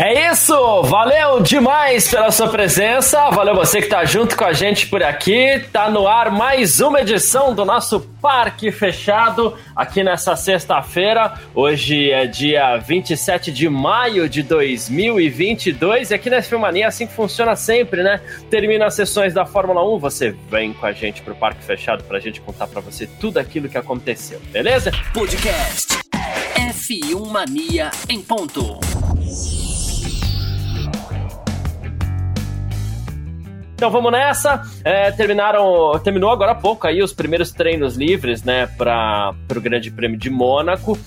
É isso! Valeu demais pela sua presença. Valeu você que tá junto com a gente por aqui. Tá no ar mais uma edição do nosso Parque Fechado aqui nessa sexta-feira. Hoje é dia 27 de maio de 2022 e aqui na Filmania é assim que funciona sempre, né? Termina as sessões da Fórmula 1, você vem com a gente pro Parque Fechado pra gente contar pra você tudo aquilo que aconteceu, beleza? Podcast F1 Mania em ponto. Então vamos nessa. É, terminaram, terminou agora há pouco aí os primeiros treinos livres, né, para o Grande Prêmio de Mônaco.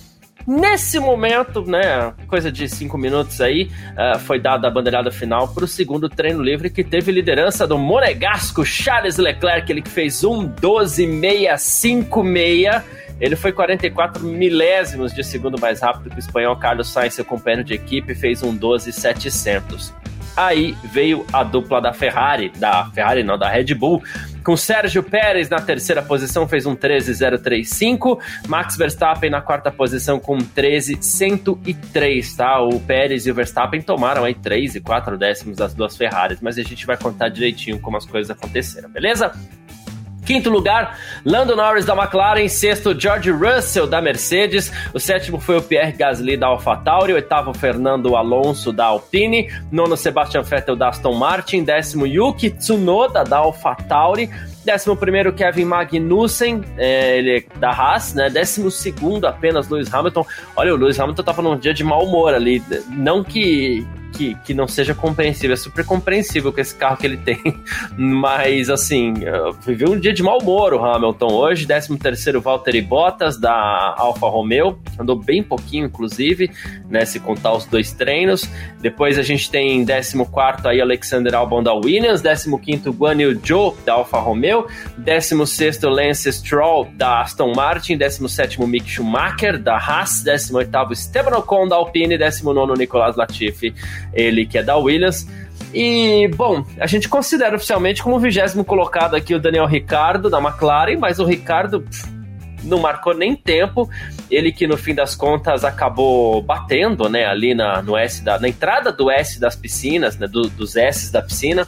Nesse momento, né, coisa de cinco minutos aí, uh, foi dada a bandeirada final para o segundo treino livre que teve liderança do monegasco Charles Leclerc, ele que fez um 12.656. Ele foi 44 milésimos de segundo mais rápido que o espanhol Carlos Sainz, seu companheiro de equipe, fez um 12.700. Aí veio a dupla da Ferrari, da Ferrari não, da Red Bull, com Sérgio Pérez na terceira posição, fez um 13.035. Max Verstappen na quarta posição com 13.103, tá? O Pérez e o Verstappen tomaram aí 3 e 4 décimos das duas Ferraris, mas a gente vai contar direitinho como as coisas aconteceram, beleza? Quinto lugar, Lando Norris da McLaren. Sexto, George Russell da Mercedes. O sétimo foi o Pierre Gasly da AlphaTauri. Oitavo, Fernando Alonso da Alpine. Nono, Sebastian Vettel da Aston Martin. Décimo, Yuki Tsunoda da AlphaTauri. Décimo primeiro, Kevin Magnussen, é, ele é da Haas, né? Décimo segundo, apenas Lewis Hamilton. Olha, o Lewis Hamilton tava num dia de mau humor ali. Não que que, que não seja compreensível. É super compreensível com esse carro que ele tem. Mas, assim, viveu um dia de mau humor o Hamilton hoje. 13 terceiro Valtteri Bottas, da Alfa Romeo. Andou bem pouquinho, inclusive, né? Se contar os dois treinos. Depois a gente tem 14 quarto aí Alexander Albon da Williams. 15 quinto Guan Yu Zhou, da Alfa Romeo. 16 sexto Lance Stroll, da Aston Martin. 17 sétimo Mick Schumacher, da Haas. 18 oitavo Esteban Ocon, da Alpine. 19 nono Nicolas Latifi, ele que é da Williams. E, bom, a gente considera oficialmente como vigésimo colocado aqui o Daniel Ricardo, da McLaren, mas o Ricardo pff, não marcou nem tempo. Ele que no fim das contas acabou batendo, né, ali na, no S da, na entrada do S das piscinas, né, do, dos S da piscina.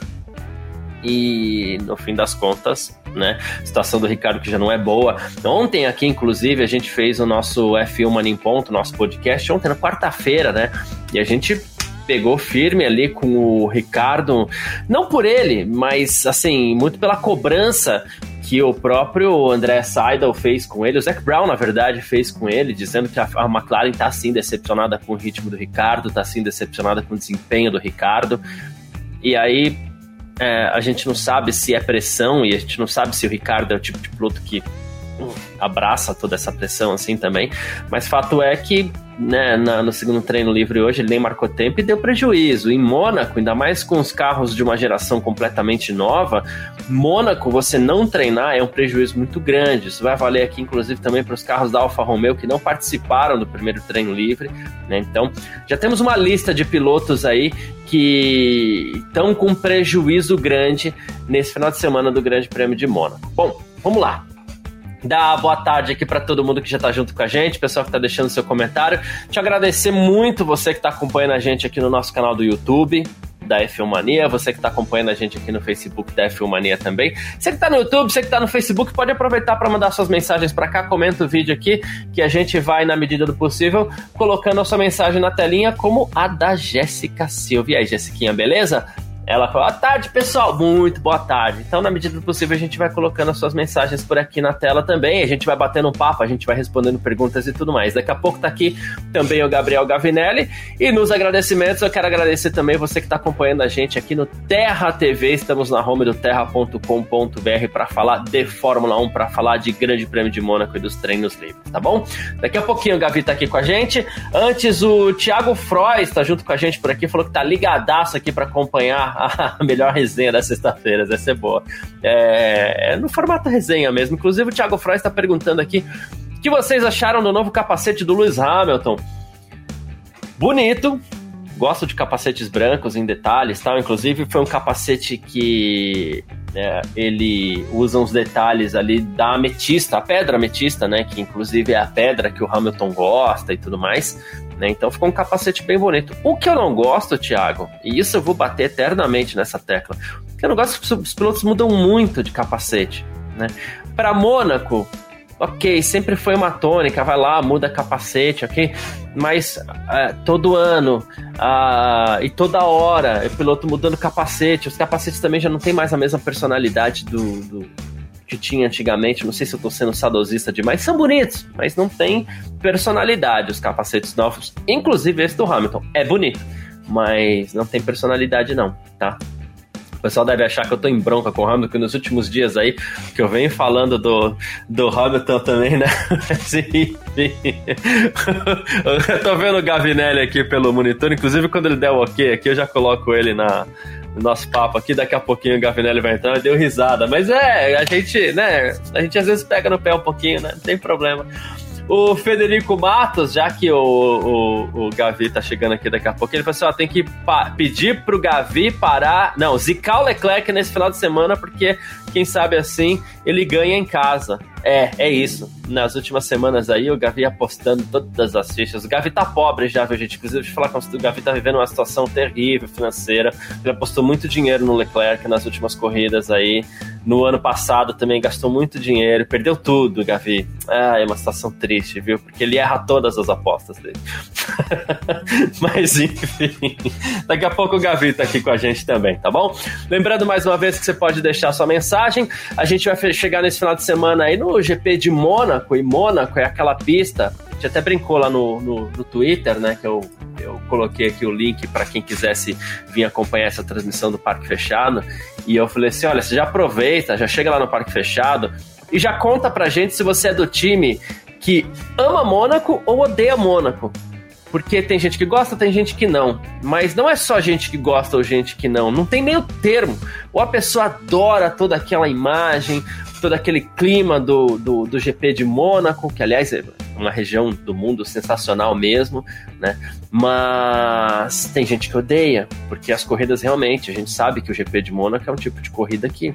E no fim das contas, né? A situação do Ricardo que já não é boa. Ontem aqui, inclusive, a gente fez o nosso F1 Mania em Ponto, nosso podcast, ontem na quarta-feira, né? E a gente pegou firme ali com o Ricardo, não por ele, mas assim, muito pela cobrança que o próprio André Seidel fez com ele, o Zac Brown, na verdade, fez com ele, dizendo que a, McLaren está sim decepcionada com o ritmo do Ricardo, está sim decepcionada com o desempenho do Ricardo. E aí é, a gente não sabe se é pressão e a gente não sabe se o Ricardo é o tipo de piloto que abraça toda essa pressão assim também. Mas fato é que né, na, no segundo treino livre hoje ele nem marcou tempo e deu prejuízo. Em Mônaco, ainda mais com os carros de uma geração completamente nova, Mônaco você não treinar é um prejuízo muito grande. Isso vai valer aqui, inclusive, também para os carros da Alfa Romeo que não participaram do primeiro treino livre. Né? Então, já temos uma lista de pilotos aí que estão com prejuízo grande nesse final de semana do Grande Prêmio de Mônaco. Bom, vamos lá dar boa tarde aqui para todo mundo que já está junto com a gente, pessoal que está deixando seu comentário. Te agradecer muito você que está acompanhando a gente aqui no nosso canal do YouTube da F1 Mania, você que está acompanhando a gente aqui no Facebook da F1 Mania também. Você que está no YouTube, você que está no Facebook, pode aproveitar para mandar suas mensagens para cá, comenta o vídeo aqui, que a gente vai, na medida do possível, colocando a sua mensagem na telinha, como a da Jéssica Silva. E aí, Jessiquinha, beleza? Ela falou: boa tarde, pessoal. Muito boa tarde. Então, na medida do possível, a gente vai colocando as suas mensagens por aqui na tela também. A gente vai batendo um papo, a gente vai respondendo perguntas e tudo mais. Daqui a pouco tá aqui também o Gabriel Gavinelli. E nos agradecimentos, eu quero agradecer também você que está acompanhando a gente aqui no Terra TV. Estamos na home do terra.com.br para falar de Fórmula 1, para falar de Grande Prêmio de Mônaco e dos treinos livres, tá bom? Daqui a pouquinho o Gavi tá aqui com a gente. Antes, o Thiago Frois está junto com a gente por aqui, falou que tá ligadaço aqui para acompanhar a melhor resenha da sexta-feira, vai ser boa. É, é, no formato resenha mesmo. Inclusive, o Thiago Frois está perguntando aqui que vocês acharam do novo capacete do Lewis Hamilton? Bonito, gosto de capacetes brancos em detalhes, tal. Inclusive foi um capacete que é, ele usa uns detalhes ali da ametista, a pedra ametista, né? Que inclusive é a pedra que o Hamilton gosta e tudo mais. Né? Então ficou um capacete bem bonito. O que eu não gosto, Thiago, e isso eu vou bater eternamente nessa tecla, o que eu não gosto é que os pilotos mudam muito de capacete. Né? Para Mônaco, ok, sempre foi uma tônica, vai lá, muda capacete, ok? Mas uh, todo ano uh, e toda hora o piloto mudando capacete, os capacetes também já não tem mais a mesma personalidade do, do que tinha antigamente. Não sei se eu tô sendo sadosista demais, são bonitos, mas não tem personalidade os capacetes novos, inclusive esse do Hamilton. É bonito, mas não tem personalidade não, tá? pessoal deve achar que eu tô em bronca com o Hamilton nos últimos dias aí, que eu venho falando do, do Hamilton também, né? Sim, eu tô vendo o Gavinelli aqui pelo monitor, inclusive quando ele der o ok aqui, eu já coloco ele na, no nosso papo aqui, daqui a pouquinho o Gavinelli vai entrar, deu risada. Mas é, a gente, né? A gente às vezes pega no pé um pouquinho, né? Não tem problema. O Federico Matos, já que o, o, o Gavi tá chegando aqui daqui a pouco, ele falou assim: ó, tem que pedir pro Gavi parar. Não, zicar o Leclerc nesse final de semana, porque quem sabe assim ele ganha em casa. É, é isso. Nas últimas semanas aí, o Gavi apostando todas as fichas. O Gavi tá pobre já, viu, gente? Inclusive, deixa eu falar com você, o Gavi tá vivendo uma situação terrível financeira. Ele apostou muito dinheiro no Leclerc nas últimas corridas aí. No ano passado também gastou muito dinheiro, perdeu tudo, Gavi. Ah, é uma situação triste, viu? Porque ele erra todas as apostas dele. Mas enfim, daqui a pouco o Gavi tá aqui com a gente também, tá bom? Lembrando mais uma vez que você pode deixar sua mensagem. A gente vai chegar nesse final de semana aí no GP de Mônaco, e Mônaco é aquela pista. A gente até brincou lá no, no, no Twitter, né? Que eu, eu coloquei aqui o link para quem quisesse vir acompanhar essa transmissão do Parque Fechado. E eu falei assim: olha, você já aproveita, já chega lá no Parque Fechado e já conta pra gente se você é do time que ama Mônaco ou odeia Mônaco. Porque tem gente que gosta, tem gente que não. Mas não é só gente que gosta ou gente que não. Não tem nem o termo. Ou a pessoa adora toda aquela imagem, todo aquele clima do, do, do GP de Mônaco, que aliás é uma região do mundo sensacional mesmo, né? Mas tem gente que odeia, porque as corridas realmente, a gente sabe que o GP de Mônaco é um tipo de corrida que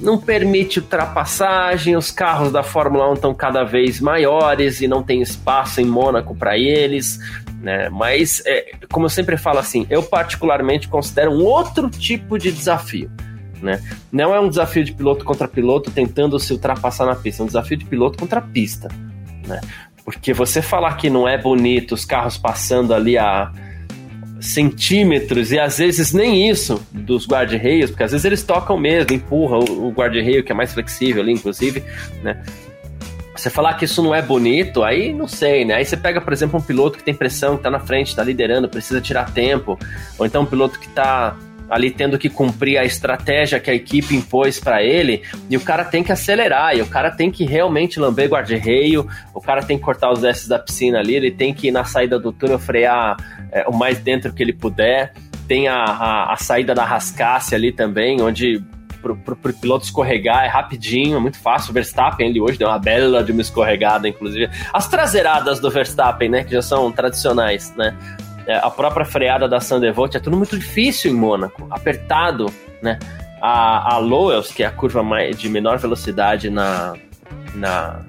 não permite ultrapassagem, os carros da Fórmula 1 estão cada vez maiores e não tem espaço em Mônaco para eles, né? Mas, é, como eu sempre falo assim, eu particularmente considero um outro tipo de desafio. Né? Não é um desafio de piloto contra piloto tentando se ultrapassar na pista, é um desafio de piloto contra pista. Né? Porque você falar que não é bonito os carros passando ali a centímetros e às vezes nem isso dos guarda-reios, porque às vezes eles tocam mesmo, empurram o, guarda-reio que é mais flexível ali, inclusive, né? Você falar que isso não é bonito, aí não sei, né? Aí você pega, por exemplo, um piloto que tem pressão, que tá na frente, tá liderando, precisa tirar tempo, ou então um piloto que tá ali tendo que cumprir a estratégia que a equipe impôs para ele, e o cara tem que acelerar, e o cara tem que realmente lamber guarda-reio, o cara tem que cortar os S da piscina ali, ele tem que ir na saída do túnel frear é, o mais dentro que ele puder. Tem a, a, a saída da rascasse ali também, onde pro, pro, pro, piloto escorregar é rapidinho, é muito fácil. O Verstappen, ele hoje deu uma bela de uma escorregada, inclusive. As traseiradas do Verstappen, né, que já são tradicionais, né? É, a própria freada da Sandevolt é tudo muito difícil em Mônaco, apertado, né? A, a Lowells, que é a curva mais, de menor velocidade na, na,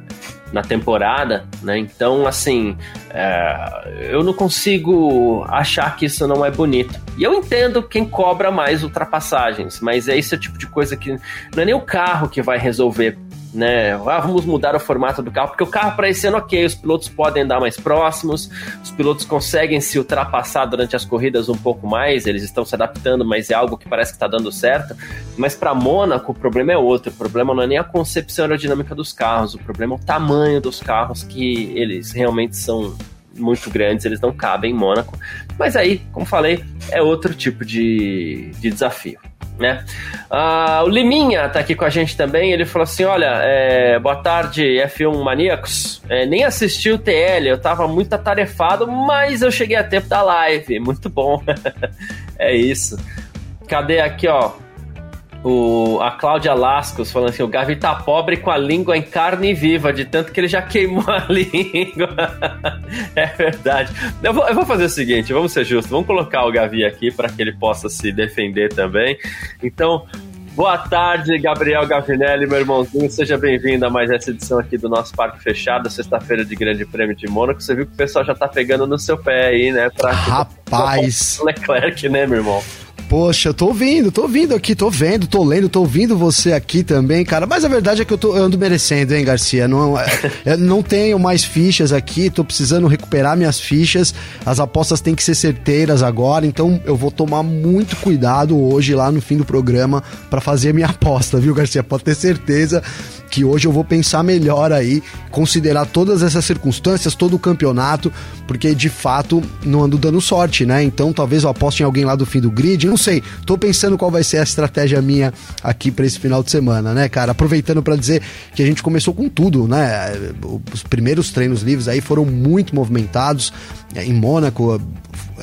na temporada, né? Então, assim, é, eu não consigo achar que isso não é bonito. E eu entendo quem cobra mais ultrapassagens, mas é esse tipo de coisa que não é nem o carro que vai resolver né? Ah, vamos mudar o formato do carro, porque o carro para esse ano, ok, os pilotos podem andar mais próximos, os pilotos conseguem se ultrapassar durante as corridas um pouco mais, eles estão se adaptando, mas é algo que parece que está dando certo. Mas para Mônaco, o problema é outro. O problema não é nem a concepção aerodinâmica dos carros, o problema é o tamanho dos carros, que eles realmente são muito grandes, eles não cabem em Mônaco. Mas aí, como falei, é outro tipo de, de desafio né? Ah, o Liminha tá aqui com a gente também. Ele falou assim: Olha, é, boa tarde, F1 Maníacos. É, nem assisti o TL, eu tava muito atarefado, mas eu cheguei a tempo da live. Muito bom. é isso. Cadê aqui, ó? O, a Cláudia Lascos falando assim: o Gavi tá pobre com a língua em carne viva, de tanto que ele já queimou a língua. é verdade. Eu vou, eu vou, fazer o seguinte: vamos ser justos, vamos colocar o Gavi aqui para que ele possa se defender também. Então. Boa tarde, Gabriel Gavinelli, meu irmãozinho. Seja bem-vindo a mais essa edição aqui do nosso Parque Fechado, sexta-feira de Grande Prêmio de Mônaco. Você viu que o pessoal já tá pegando no seu pé aí, né? Pra... Rapaz! Leclerc, né, meu irmão? Poxa, tô ouvindo, tô ouvindo aqui, tô vendo, tô lendo, tô ouvindo você aqui também, cara. Mas a verdade é que eu, tô, eu ando merecendo, hein, Garcia? Não, é, eu não tenho mais fichas aqui, tô precisando recuperar minhas fichas. As apostas têm que ser certeiras agora, então eu vou tomar muito cuidado hoje lá no fim do programa para fazer minha aposta, viu, Garcia? Pode ter certeza que hoje eu vou pensar melhor aí, considerar todas essas circunstâncias, todo o campeonato, porque de fato não ando dando sorte, né? Então talvez eu aposte em alguém lá do fim do grid, não sei. Tô pensando qual vai ser a estratégia minha aqui para esse final de semana, né, cara? Aproveitando para dizer que a gente começou com tudo, né? Os primeiros treinos livres aí foram muito movimentados é, em Mônaco.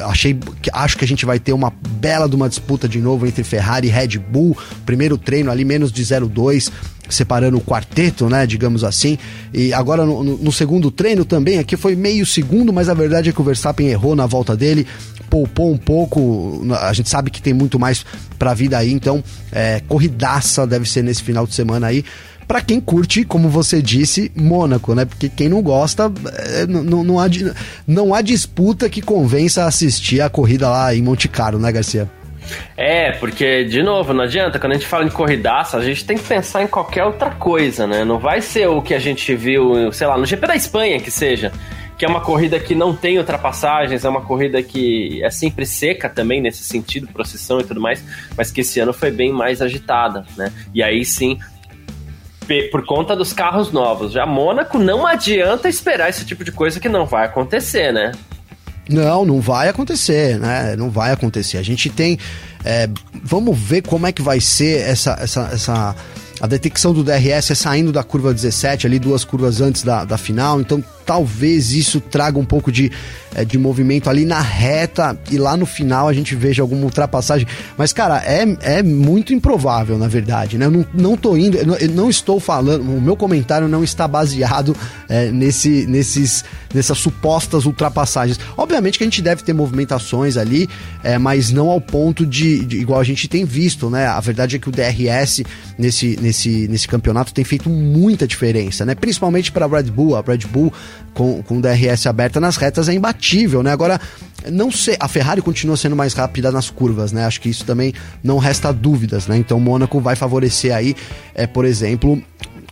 Achei, acho que a gente vai ter uma bela de uma disputa de novo entre Ferrari e Red Bull. Primeiro treino ali menos de 0,2 separando o quarteto, né, digamos assim. E agora no, no, no, segundo treino também, aqui foi meio segundo, mas a verdade é que o Verstappen errou na volta dele, poupou um pouco. A gente sabe que tem muito mais pra vida aí, então é, corridaça deve ser nesse final de semana aí. Para quem curte, como você disse, Mônaco, né? Porque quem não gosta, é, não, não, há, não há disputa que convença a assistir a corrida lá em Monte Carlo, né, Garcia? É, porque, de novo, não adianta, quando a gente fala em corridaça, a gente tem que pensar em qualquer outra coisa, né? Não vai ser o que a gente viu, sei lá, no GP da Espanha que seja, que é uma corrida que não tem ultrapassagens, é uma corrida que é sempre seca também nesse sentido, procissão e tudo mais, mas que esse ano foi bem mais agitada, né? E aí sim, por conta dos carros novos. Já Mônaco não adianta esperar esse tipo de coisa que não vai acontecer, né? Não, não vai acontecer, né? Não vai acontecer. A gente tem. É, vamos ver como é que vai ser essa, essa, essa a detecção do DRS é saindo da curva 17, ali duas curvas antes da, da final, então talvez isso traga um pouco de, é, de movimento ali na reta e lá no final a gente veja alguma ultrapassagem. Mas, cara, é, é muito improvável, na verdade, né? Eu não, não tô indo, eu não estou falando, o meu comentário não está baseado é, nesse, nesses, nessas supostas ultrapassagens. Obviamente que a gente deve ter movimentações ali, é, mas não ao ponto de, de, igual a gente tem visto, né? A verdade é que o DRS nesse, nesse, nesse campeonato tem feito muita diferença, né? Principalmente para a Red Bull. A Red Bull com, com DRS aberta nas retas é imbatível, né? Agora, não sei, a Ferrari continua sendo mais rápida nas curvas, né? Acho que isso também não resta dúvidas, né? Então, Mônaco vai favorecer aí, é, por exemplo,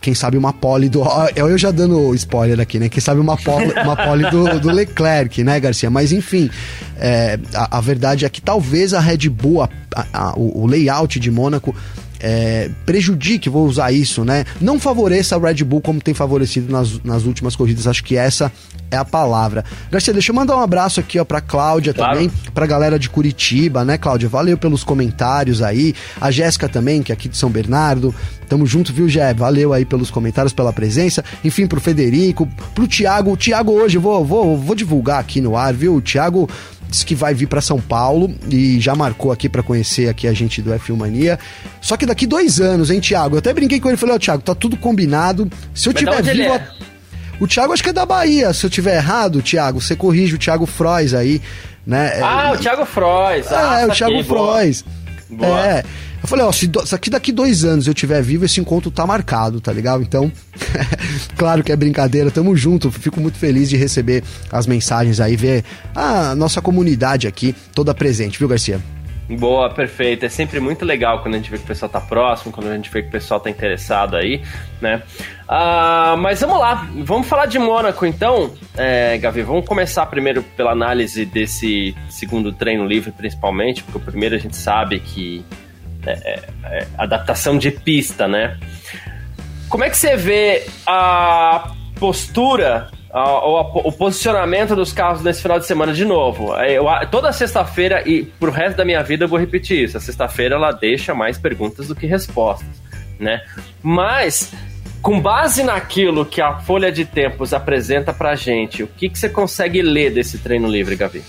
quem sabe uma pole do. Eu já dando spoiler aqui, né? Quem sabe uma pole, uma pole do, do Leclerc, né, Garcia? Mas enfim, é, a, a, verdade é que talvez a Red Bull, a, a, o, o layout de Mônaco é, prejudique, vou usar isso, né? Não favoreça a Red Bull como tem favorecido nas, nas últimas corridas. Acho que essa é a palavra. Garcia, deixa eu mandar um abraço aqui, ó, pra Cláudia claro. também, pra galera de Curitiba, né, Cláudia? Valeu pelos comentários aí. A Jéssica também, que é aqui de São Bernardo. Tamo junto, viu, Jé? Valeu aí pelos comentários, pela presença. Enfim, pro Federico, pro Thiago. O Thiago hoje, vou, vou, vou divulgar aqui no ar, viu? O Thiago disse que vai vir para São Paulo e já marcou aqui para conhecer aqui a gente do F1 Mania. Só que daqui dois anos, hein, Thiago? Eu até brinquei com ele e falei, ó, oh, Thiago, tá tudo combinado. Se eu Mas tiver vivo. É? O Thiago acho que é da Bahia. Se eu tiver errado, Thiago, você corrige o Thiago Frois aí, né? Ah, é, o Thiago Frois. Ah, é, o Thiago Frois. Boa. É. Falei, ó, se, do, se aqui daqui dois anos eu tiver vivo, esse encontro tá marcado, tá legal? Então, claro que é brincadeira, tamo junto. Fico muito feliz de receber as mensagens aí, ver a nossa comunidade aqui toda presente, viu, Garcia? Boa, perfeito. É sempre muito legal quando a gente vê que o pessoal tá próximo, quando a gente vê que o pessoal tá interessado aí, né? Uh, mas vamos lá, vamos falar de Mônaco então, é, Gavi. Vamos começar primeiro pela análise desse segundo treino livre, principalmente, porque o primeiro a gente sabe que é, é, é, adaptação de pista, né? Como é que você vê a postura a, o, o, posicionamento dos carros nesse final de semana de novo? É, eu, toda sexta-feira e pro resto da minha vida eu vou repetir isso. A sexta-feira ela deixa mais perguntas do que respostas, né? Mas com base naquilo que a folha de tempos apresenta pra gente, o que, que você consegue ler desse treino livre, Gavi?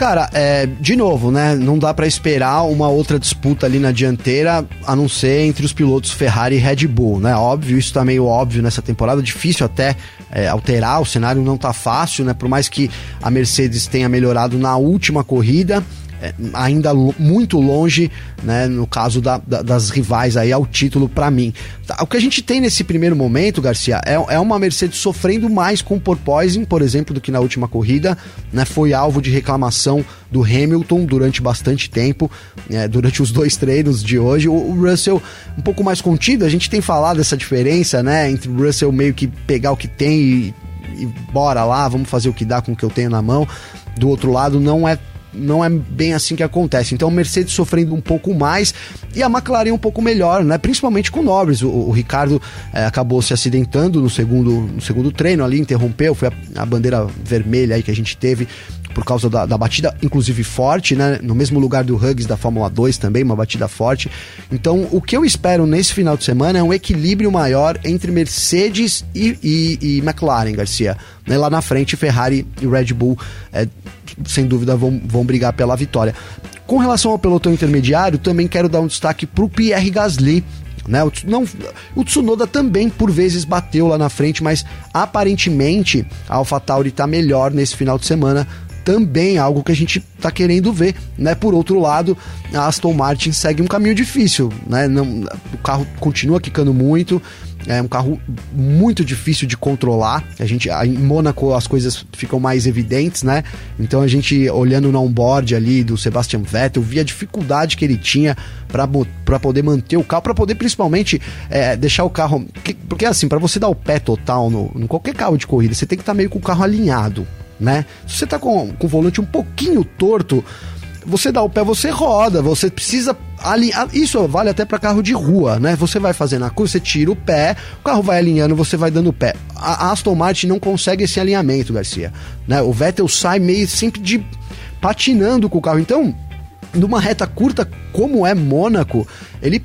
Cara, é, de novo, né? Não dá para esperar uma outra disputa ali na dianteira, a não ser entre os pilotos Ferrari e Red Bull, né? Óbvio, isso tá meio óbvio nessa temporada, difícil até é, alterar, o cenário não tá fácil, né? Por mais que a Mercedes tenha melhorado na última corrida, ainda muito longe, né, no caso da, da, das rivais aí ao título para mim. Tá, o que a gente tem nesse primeiro momento, Garcia, é, é uma Mercedes sofrendo mais com porpoising, por exemplo, do que na última corrida, né, foi alvo de reclamação do Hamilton durante bastante tempo, é, durante os dois treinos de hoje. O, o, Russell um pouco mais contido, a gente tem falado dessa diferença, né, entre o Russell meio que pegar o que tem e, e bora lá, vamos fazer o que dá com o que eu tenho na mão. Do outro lado, não é não é bem assim que acontece. Então, Mercedes sofrendo um pouco mais e a McLaren um pouco melhor, né? Principalmente com o Norris. O, o Ricardo é, acabou se acidentando no segundo, no segundo treino ali, interrompeu, foi a, a bandeira vermelha aí que a gente teve por causa da, da, batida, inclusive forte, né? No mesmo lugar do Hugs da Fórmula 2 também, uma batida forte. Então, o que eu espero nesse final de semana é um equilíbrio maior entre Mercedes e, e, e McLaren, Garcia. Né? Lá na frente, Ferrari e Red Bull é, sem dúvida vão, vão brigar pela vitória. Com relação ao pelotão intermediário, também quero dar um destaque para o Pierre Gasly. Né? O, não, o Tsunoda também por vezes bateu lá na frente, mas aparentemente a AlphaTauri está melhor nesse final de semana. Também algo que a gente está querendo ver, né? Por outro lado, a Aston Martin segue um caminho difícil, né? Não, o carro continua quicando muito, é um carro muito difícil de controlar. A gente, em Mônaco as coisas ficam mais evidentes, né? Então a gente olhando no onboard ali do Sebastian Vettel, via a dificuldade que ele tinha para poder manter o carro, para poder principalmente é, deixar o carro. Porque assim, para você dar o pé total no, em qualquer carro de corrida, você tem que estar tá meio com o carro alinhado, né? Se você tá com, com o volante um pouquinho torto, você dá o pé, você roda, você precisa alinhar. Isso vale até para carro de rua, né? Você vai fazendo a curva, você tira o pé, o carro vai alinhando, você vai dando o pé. A Aston Martin não consegue esse alinhamento, Garcia. Né? O Vettel sai meio sempre de patinando com o carro. Então, numa reta curta como é Mônaco, ele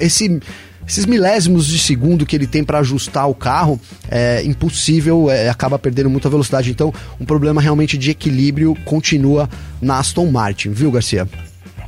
esse esses milésimos de segundo que ele tem para ajustar o carro é impossível, é, acaba perdendo muita velocidade. Então, um problema realmente de equilíbrio continua na Aston Martin, viu, Garcia?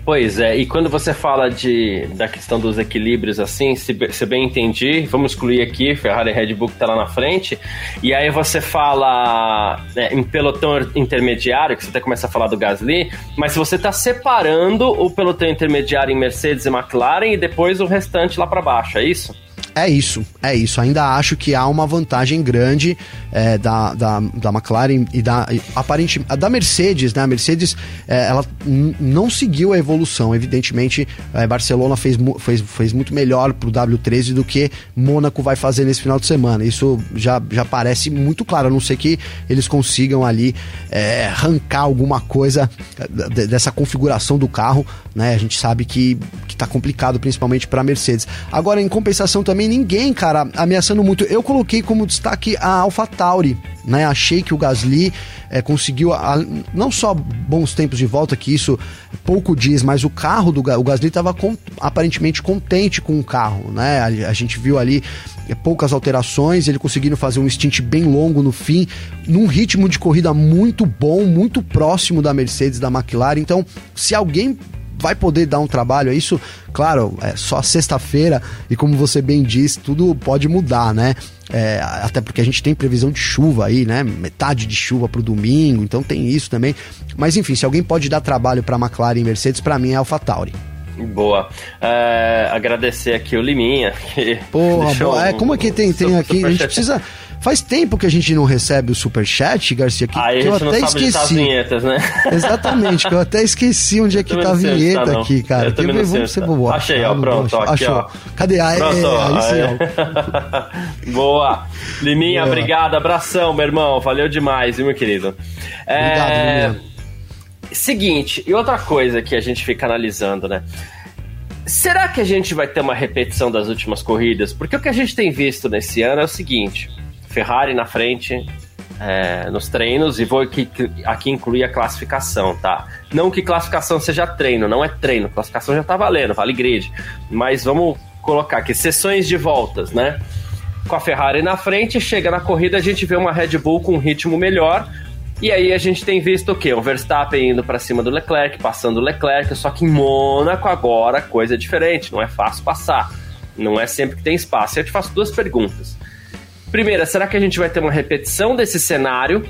Pois é, e quando você fala de, da questão dos equilíbrios, assim, se, se bem entendi, vamos excluir aqui Ferrari e Red Bull que tá lá na frente, e aí você fala né, em pelotão intermediário, que você até começa a falar do Gasly, mas se você tá separando o pelotão intermediário em Mercedes e McLaren e depois o restante lá para baixo, é isso? É isso, é isso. Ainda acho que há uma vantagem grande é, da, da, da McLaren e da aparente da Mercedes, né? A Mercedes é, ela não seguiu a evolução. Evidentemente, é, Barcelona fez, fez, fez muito melhor pro W13 do que Mônaco vai fazer nesse final de semana. Isso já, já parece muito claro, a não ser que eles consigam ali é, arrancar alguma coisa dessa configuração do carro, né? A gente sabe que, que tá complicado, principalmente para Mercedes. Agora, em compensação também ninguém, cara, ameaçando muito. Eu coloquei como destaque a AlphaTauri, né? Achei que o Gasly é, conseguiu a, não só bons tempos de volta, que isso pouco diz, mas o carro do o Gasly estava aparentemente contente com o carro, né? A, a gente viu ali é, poucas alterações, ele conseguindo fazer um stint bem longo no fim, num ritmo de corrida muito bom, muito próximo da Mercedes, da McLaren. Então, se alguém vai poder dar um trabalho. É isso, claro, é só sexta-feira e como você bem disse, tudo pode mudar, né? É, até porque a gente tem previsão de chuva aí, né? Metade de chuva para o domingo, então tem isso também. Mas enfim, se alguém pode dar trabalho para McLaren e Mercedes, para mim é AlphaTauri. Boa. É, agradecer aqui o Liminha. Que Porra, boa. É, como é que tem, tem aqui? A gente precisa. Faz tempo que a gente não recebe o superchat, Garcia, que, Aí que eu até esqueci. Vinhetas, né? Exatamente, que eu até esqueci onde é que tá a vinheta tá, aqui, cara. Eu também não vamos ser. Achei, ó, pronto, ó, aqui, Achou. ó. Cadê? Aí, pronto, aí, sim, ó. Boa. Liminha, boa. obrigado, abração, meu irmão. Valeu demais, viu, meu querido? Obrigado, é... Liminha. Seguinte, e outra coisa que a gente fica analisando, né? Será que a gente vai ter uma repetição das últimas corridas? Porque o que a gente tem visto nesse ano é o seguinte: Ferrari na frente é, nos treinos, e vou aqui, aqui incluir a classificação, tá? Não que classificação seja treino, não é treino, classificação já tá valendo, vale grid. Mas vamos colocar aqui sessões de voltas, né? Com a Ferrari na frente, chega na corrida, a gente vê uma Red Bull com um ritmo melhor, E aí a gente tem visto o quê? O Verstappen indo para cima do Leclerc, passando o Leclerc, só que em Mônaco agora coisa é diferente, não é fácil passar. Não é sempre que tem espaço. Eu te faço duas perguntas. Primeira, será que a gente vai ter uma repetição desse cenário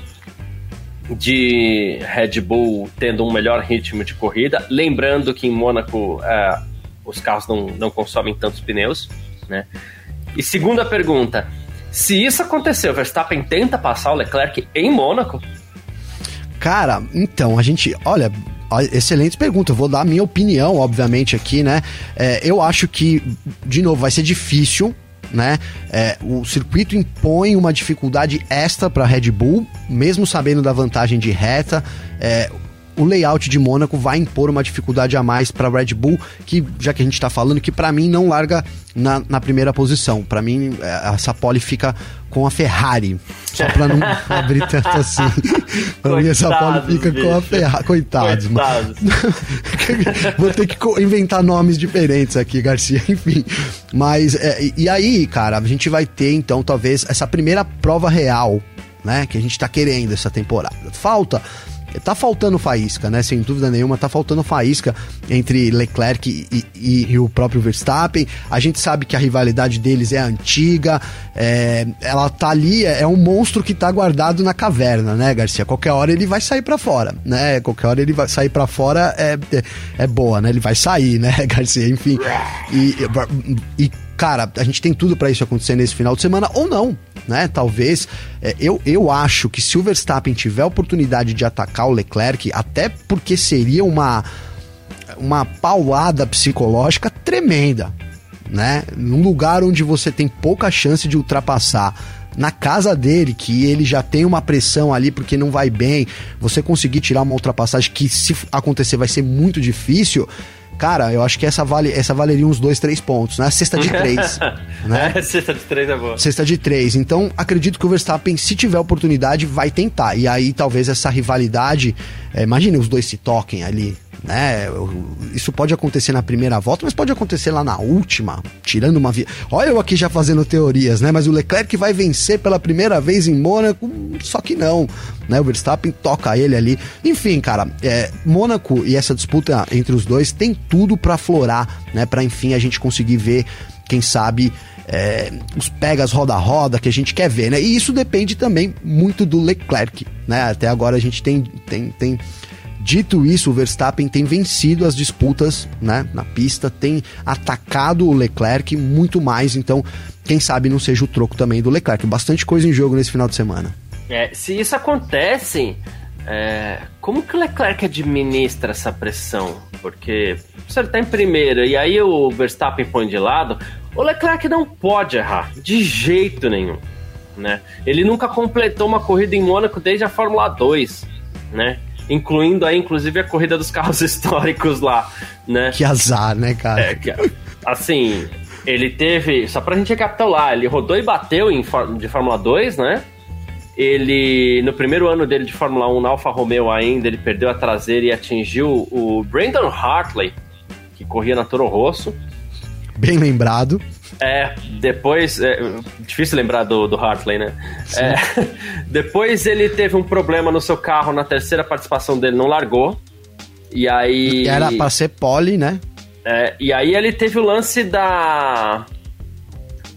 de Red Bull tendo um melhor ritmo de corrida? Lembrando que em Mônaco é, os carros não, não consomem tantos pneus, né? E segunda pergunta, se isso acontecer, o Verstappen tenta passar o Leclerc em Mônaco? Cara, então, a gente. Olha, Excelente pergunta. Eu vou dar a minha opinião, obviamente, aqui, né? É, eu acho que, de novo, vai ser difícil, né? É, o circuito impõe uma dificuldade extra para Red Bull, mesmo sabendo da vantagem de reta. É, o layout de Mônaco vai impor uma dificuldade a mais para Red Bull, que já que a gente está falando, que para mim não larga na, na primeira posição. Para mim, é, essa pole fica com a Ferrari. Só para não abrir tanto assim. pra mim, essa pole fica bicho. com a Ferrari. Coitados, Coitados. Vou ter que inventar nomes diferentes aqui, Garcia. Enfim. Mas, é, e aí, cara, a gente vai ter então, talvez, essa primeira prova real, né? Que a gente tá querendo essa temporada. Falta tá faltando faísca, né? Sem dúvida nenhuma, tá faltando faísca entre Leclerc e, e, e, o próprio Verstappen. A gente sabe que a rivalidade deles é antiga, é, ela tá ali, é, é um monstro que tá guardado na caverna, né, Garcia? Qualquer hora ele vai sair para fora, né? Qualquer hora ele vai sair para fora é, é, é, boa, né? Ele vai sair, né, Garcia? Enfim. E, e cara, a gente tem tudo para isso acontecer nesse final de semana ou não, né? Talvez. É, eu, eu acho que se o Verstappen tiver a oportunidade de atacar o Leclerc, até porque seria uma, uma paulada psicológica tremenda, né? Num lugar onde você tem pouca chance de ultrapassar na casa dele, que ele já tem uma pressão ali porque não vai bem, você conseguir tirar uma ultrapassagem que se acontecer vai ser muito difícil, Cara, eu acho que essa, vale, essa valeria uns dois, três pontos, né? Cesta de três. né? É, cesta de três é boa. Cesta de três. Então, acredito que o Verstappen, se tiver oportunidade, vai tentar. E aí, talvez essa rivalidade. É, imagine os dois se toquem ali né? Isso pode acontecer na primeira volta, mas pode acontecer lá na última, tirando uma via. Olha eu aqui já fazendo teorias, né? Mas o Leclerc vai vencer pela primeira vez em Mônaco, só que não, né? O Verstappen toca ele ali. Enfim, cara, é, Mônaco e essa disputa entre os dois tem tudo para florar, né? Para enfim a gente conseguir ver, quem sabe, é, os pegas roda-roda que a gente quer ver, né? E isso depende também muito do Leclerc, né? Até agora a gente tem, tem, tem Dito isso, o Verstappen tem vencido as disputas né, na pista, tem atacado o Leclerc muito mais, então quem sabe não seja o troco também do Leclerc. Bastante coisa em jogo nesse final de semana. É, se isso acontece, é, como que o Leclerc administra essa pressão? Porque se ele está em primeiro e aí o Verstappen põe de lado, o Leclerc não pode errar, de jeito nenhum. Né? Ele nunca completou uma corrida em Mônaco desde a Fórmula 2, né? Incluindo aí, inclusive, a corrida dos carros históricos lá, né? Que azar, né, cara? É, que, assim, ele teve, só pra gente recapitular, ele rodou e bateu em, de Fórmula 2, né? Ele, no primeiro ano dele de Fórmula 1 na Alfa Romeo ainda, ele perdeu a traseira e atingiu o Brandon Hartley, que corria na Toro Rosso. Bem lembrado. É, depois. É, difícil lembrar do, do Hartley, né? É, depois ele teve um problema no seu carro na terceira participação dele, não largou. E aí. Era pra ser pole, né? É, e aí ele teve o lance da.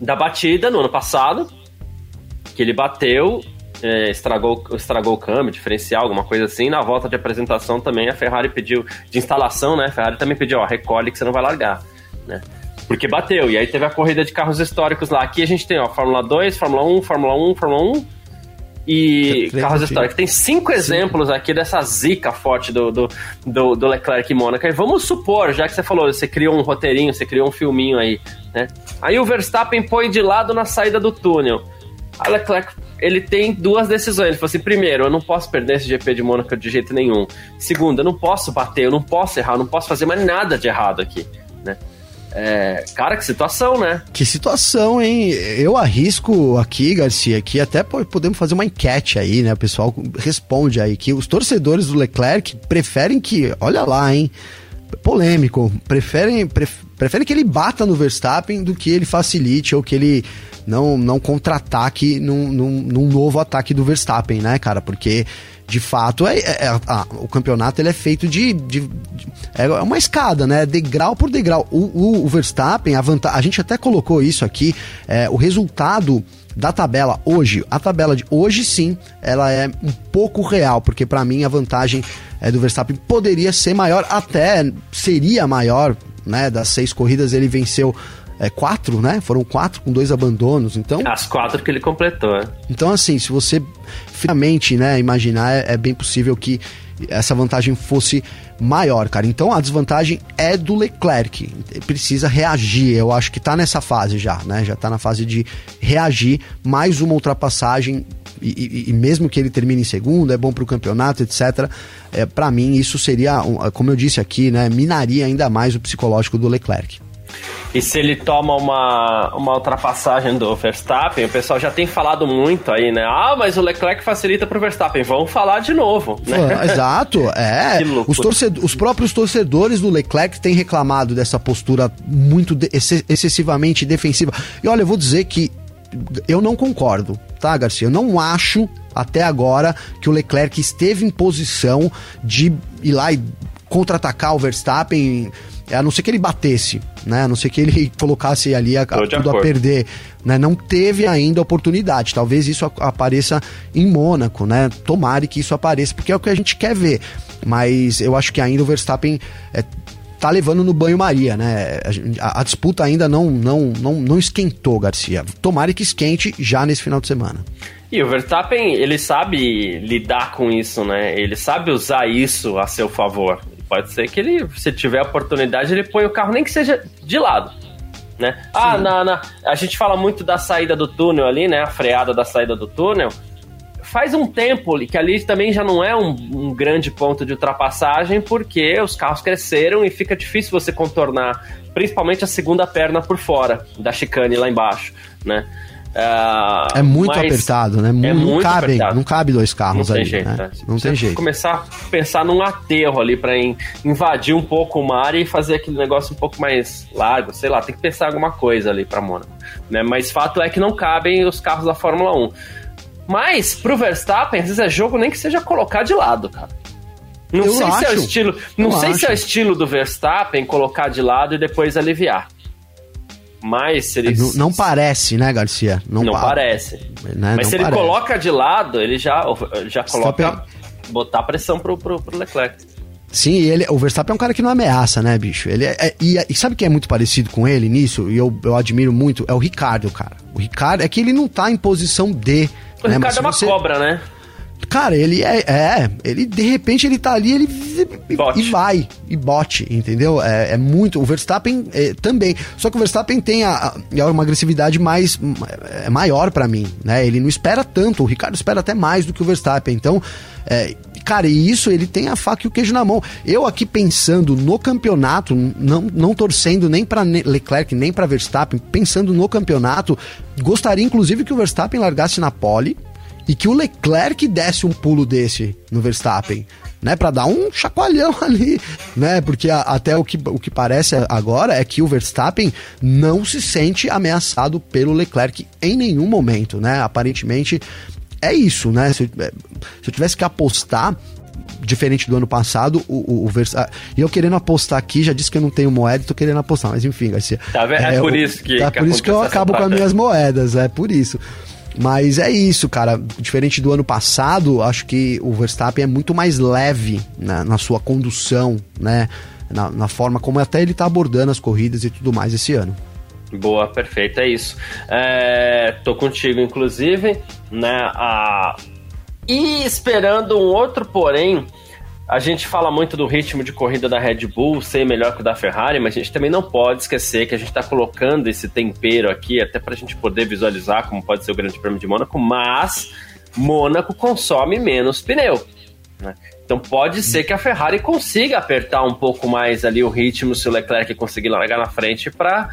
Da batida no ano passado. Que ele bateu, é, estragou, estragou o câmbio, diferencial, alguma coisa assim. Na volta de apresentação também a Ferrari pediu. De instalação, né? A Ferrari também pediu, ó, recolhe que você não vai largar, né? Porque bateu. E aí teve a corrida de carros históricos lá. Aqui a gente tem, ó, Fórmula 2, Fórmula 1, Fórmula 1, Fórmula 1 e carros históricos. Tem cinco exemplos aqui dessa zica forte do, do, do, do Leclerc e Mônaco. E vamos supor, já que você falou, você criou um roteirinho, você criou um filminho aí, né? Aí o Verstappen põe de lado na saída do túnel. A Leclerc, ele tem duas decisões. Ele falou assim: primeiro, eu não posso perder esse GP de Mônaco de jeito nenhum. Segundo, eu não posso bater, eu não posso errar, eu não posso fazer mais nada de errado aqui? É, cara, que situação, né? Que situação, hein? Eu arrisco aqui, Garcia, que até podemos fazer uma enquete aí, né? O pessoal responde aí que os torcedores do Leclerc preferem que, olha lá, hein? Polêmico, preferem, pref, preferem que ele bata no Verstappen do que ele facilite ou que ele não, não contra-ataque num, num, num novo ataque do Verstappen, né, cara? Porque de fato, é, é, é o campeonato ele é feito de, de, de, É uma escada, né? Degrau por degrau. O, o, o Verstappen, a, a gente até colocou isso aqui, é, o resultado da tabela hoje, a tabela de hoje sim, ela é um pouco real, porque para mim a vantagem é, do Verstappen poderia ser maior, até seria maior, né? Das seis corridas ele venceu é, quatro, né? Foram quatro com dois abandonos, então... As quatro que ele completou, é. Então, assim, se você finalmente, né, imaginar, é, é bem possível que essa vantagem fosse maior, cara. Então a desvantagem é do Leclerc. Ele precisa reagir. Eu acho que tá nessa fase já, né? Já tá na fase de reagir. Mais uma ultrapassagem. E, e, e mesmo que ele termine em segundo, é bom para o campeonato, etc. É, para mim, isso seria, como eu disse aqui, né? Minaria ainda mais o psicológico do Leclerc. E se ele toma uma, uma ultrapassagem do Verstappen, o pessoal já tem falado muito aí, né? Ah, mas o Leclerc facilita pro Verstappen. Vamos falar de novo, né? exato, é. Os, torcedor, os próprios torcedores do Leclerc têm reclamado dessa postura muito de, excessivamente defensiva. E olha, eu vou dizer que eu não concordo, tá, Garcia? Eu não acho até agora que o Leclerc esteve em posição de ir lá e contra-atacar o Verstappen a não ser que ele batesse, né? A não ser que ele colocasse ali a, a, tudo acordo. a perder. Né? Não teve ainda oportunidade. Talvez isso apareça em Mônaco, né? Tomare que isso apareça, porque é o que a gente quer ver. Mas eu acho que ainda o Verstappen é, tá levando no banho-maria, né? A, a, disputa ainda não, não, não, não esquentou, Garcia. Tomare que esquente já nesse final de semana. E o Verstappen, ele sabe lidar com isso, né? Ele sabe usar isso a seu favor. Pode ser que ele, se tiver a oportunidade, ele põe o carro nem que seja de lado. Né? Ah, na, na, a gente fala muito da saída do túnel ali, né? A freada da saída do túnel. Faz um tempo que ali também já não é um, um grande ponto de ultrapassagem, porque os carros cresceram e fica difícil você contornar, principalmente a segunda perna por fora da chicane lá embaixo, né? Uh, é muito apertado, né? É não, muito cabe, apertado. não cabe dois carros não ali. Jeito, né? né? Não tem jeito. começar a pensar num aterro ali para invadir um pouco o mar e fazer aquele negócio um pouco mais largo, sei lá, tem que pensar alguma coisa ali para Mônaco. Né? Mas fato é que não cabem os carros da Fórmula 1. Mas pro Verstappen, às vezes é jogo nem que seja colocar de lado, cara. Não Eu sei acho. se é o estilo, não Eu sei acho. se é o estilo do Verstappen colocar de lado e depois aliviar. Mas se ele. Não, não parece, né, Garcia? Não, não parece. Né? Mas não se ele coloca de lado, ele já, já coloca. botar pressão pro, pro, pro Leclerc. Sim, ele, o Verstappen é um cara que não ameaça, né, bicho? Ele é, é e, e, sabe quem é muito parecido com ele nisso? E eu, eu admiro muito? É o Ricardo, cara. O Ricardo é que ele não tá em posição de. O né? Ricardo é uma você... cobra, né? Cara, ele é, é, Ele de repente ele tá ali, ele e vai, e bote, entendeu? É, é muito. O Verstappen é, também. Só que o Verstappen tem a, a uma agressividade mais é maior para mim, né? Ele não espera tanto. O Ricardo espera até mais do que o Verstappen. Então, é, cara, e isso ele tem a faca e o queijo na mão. Eu aqui pensando no campeonato, não, não torcendo nem para Leclerc nem para Verstappen, pensando no campeonato, gostaria inclusive que o Verstappen largasse na pole e que o Leclerc desse um pulo desse no Verstappen, né, para dar um chacoalhão ali, né? Porque a, até o que, o que parece agora é que o Verstappen não se sente ameaçado pelo Leclerc em nenhum momento, né? Aparentemente é isso, né? Se, é, se eu tivesse que apostar, diferente do ano passado, o, o, o Verstappen. E eu querendo apostar aqui, já disse que eu não tenho moeda e tô querendo apostar, mas enfim, Garcia. Tá? É, é por isso que. É por isso que eu acabo com as minhas moedas, é por isso. Mas é isso, cara. Diferente do ano passado, acho que o Verstappen é muito mais leve na, na sua condução, né? Na, na, forma como até ele tá abordando as corridas e tudo mais esse ano. Boa, perfeito, é isso. É, tô contigo, inclusive, né? A... E esperando um outro porém a gente fala muito do ritmo de corrida da Red Bull ser melhor que o da Ferrari, mas a gente também não pode esquecer que a gente está colocando esse tempero aqui, até para a gente poder visualizar como pode ser o Grande Prêmio de Mônaco, mas Mônaco consome menos pneu. Né? Então pode ser que a Ferrari consiga apertar um pouco mais ali o ritmo se o Leclerc conseguir largar na frente para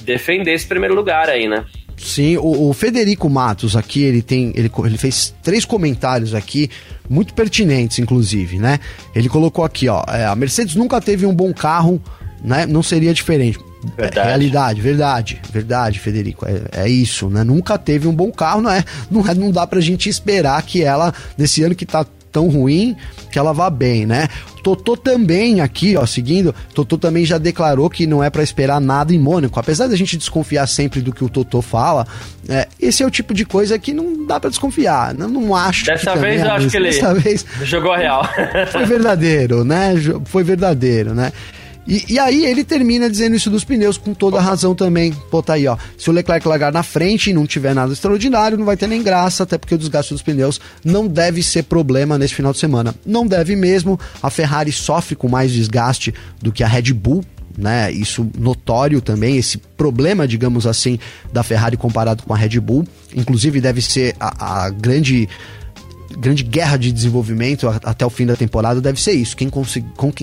defender esse primeiro lugar aí, né? Sim, o, o, Federico Matos aqui, ele tem. Ele, ele fez três comentários aqui, muito pertinentes, inclusive, né? Ele colocou aqui, ó. É, a Mercedes nunca teve um bom carro, né? Não seria diferente. Verdade. Realidade, verdade, verdade, Federico. É, é, isso, né? Nunca teve um bom carro, não é? Não, é, não dá pra gente esperar que ela, nesse ano que tá tão ruim que ela vá bem, né? Totô também aqui, ó, seguindo, Totô também já declarou que não é para esperar nada em Mônaco. Apesar da gente desconfiar sempre do que o Totô fala, é, esse é o tipo de coisa que não dá para desconfiar. Não, não acho Dessa que vez eu acho que ele Dessa vez, jogou real. Foi verdadeiro, né? Foi verdadeiro, né? E, e, aí ele termina dizendo isso dos pneus com toda a razão também. Pô, tá aí, ó. Se o Leclerc largar na frente e não tiver nada extraordinário, não vai ter nem graça, até porque o desgaste dos pneus não deve ser problema nesse final de semana. Não deve mesmo. A Ferrari sofre com mais desgaste do que a Red Bull, né? Isso notório também, esse problema, digamos assim, da Ferrari comparado com a Red Bull. Inclusive, deve ser a, a grande grande guerra de desenvolvimento até o fim da temporada deve ser isso. Quem,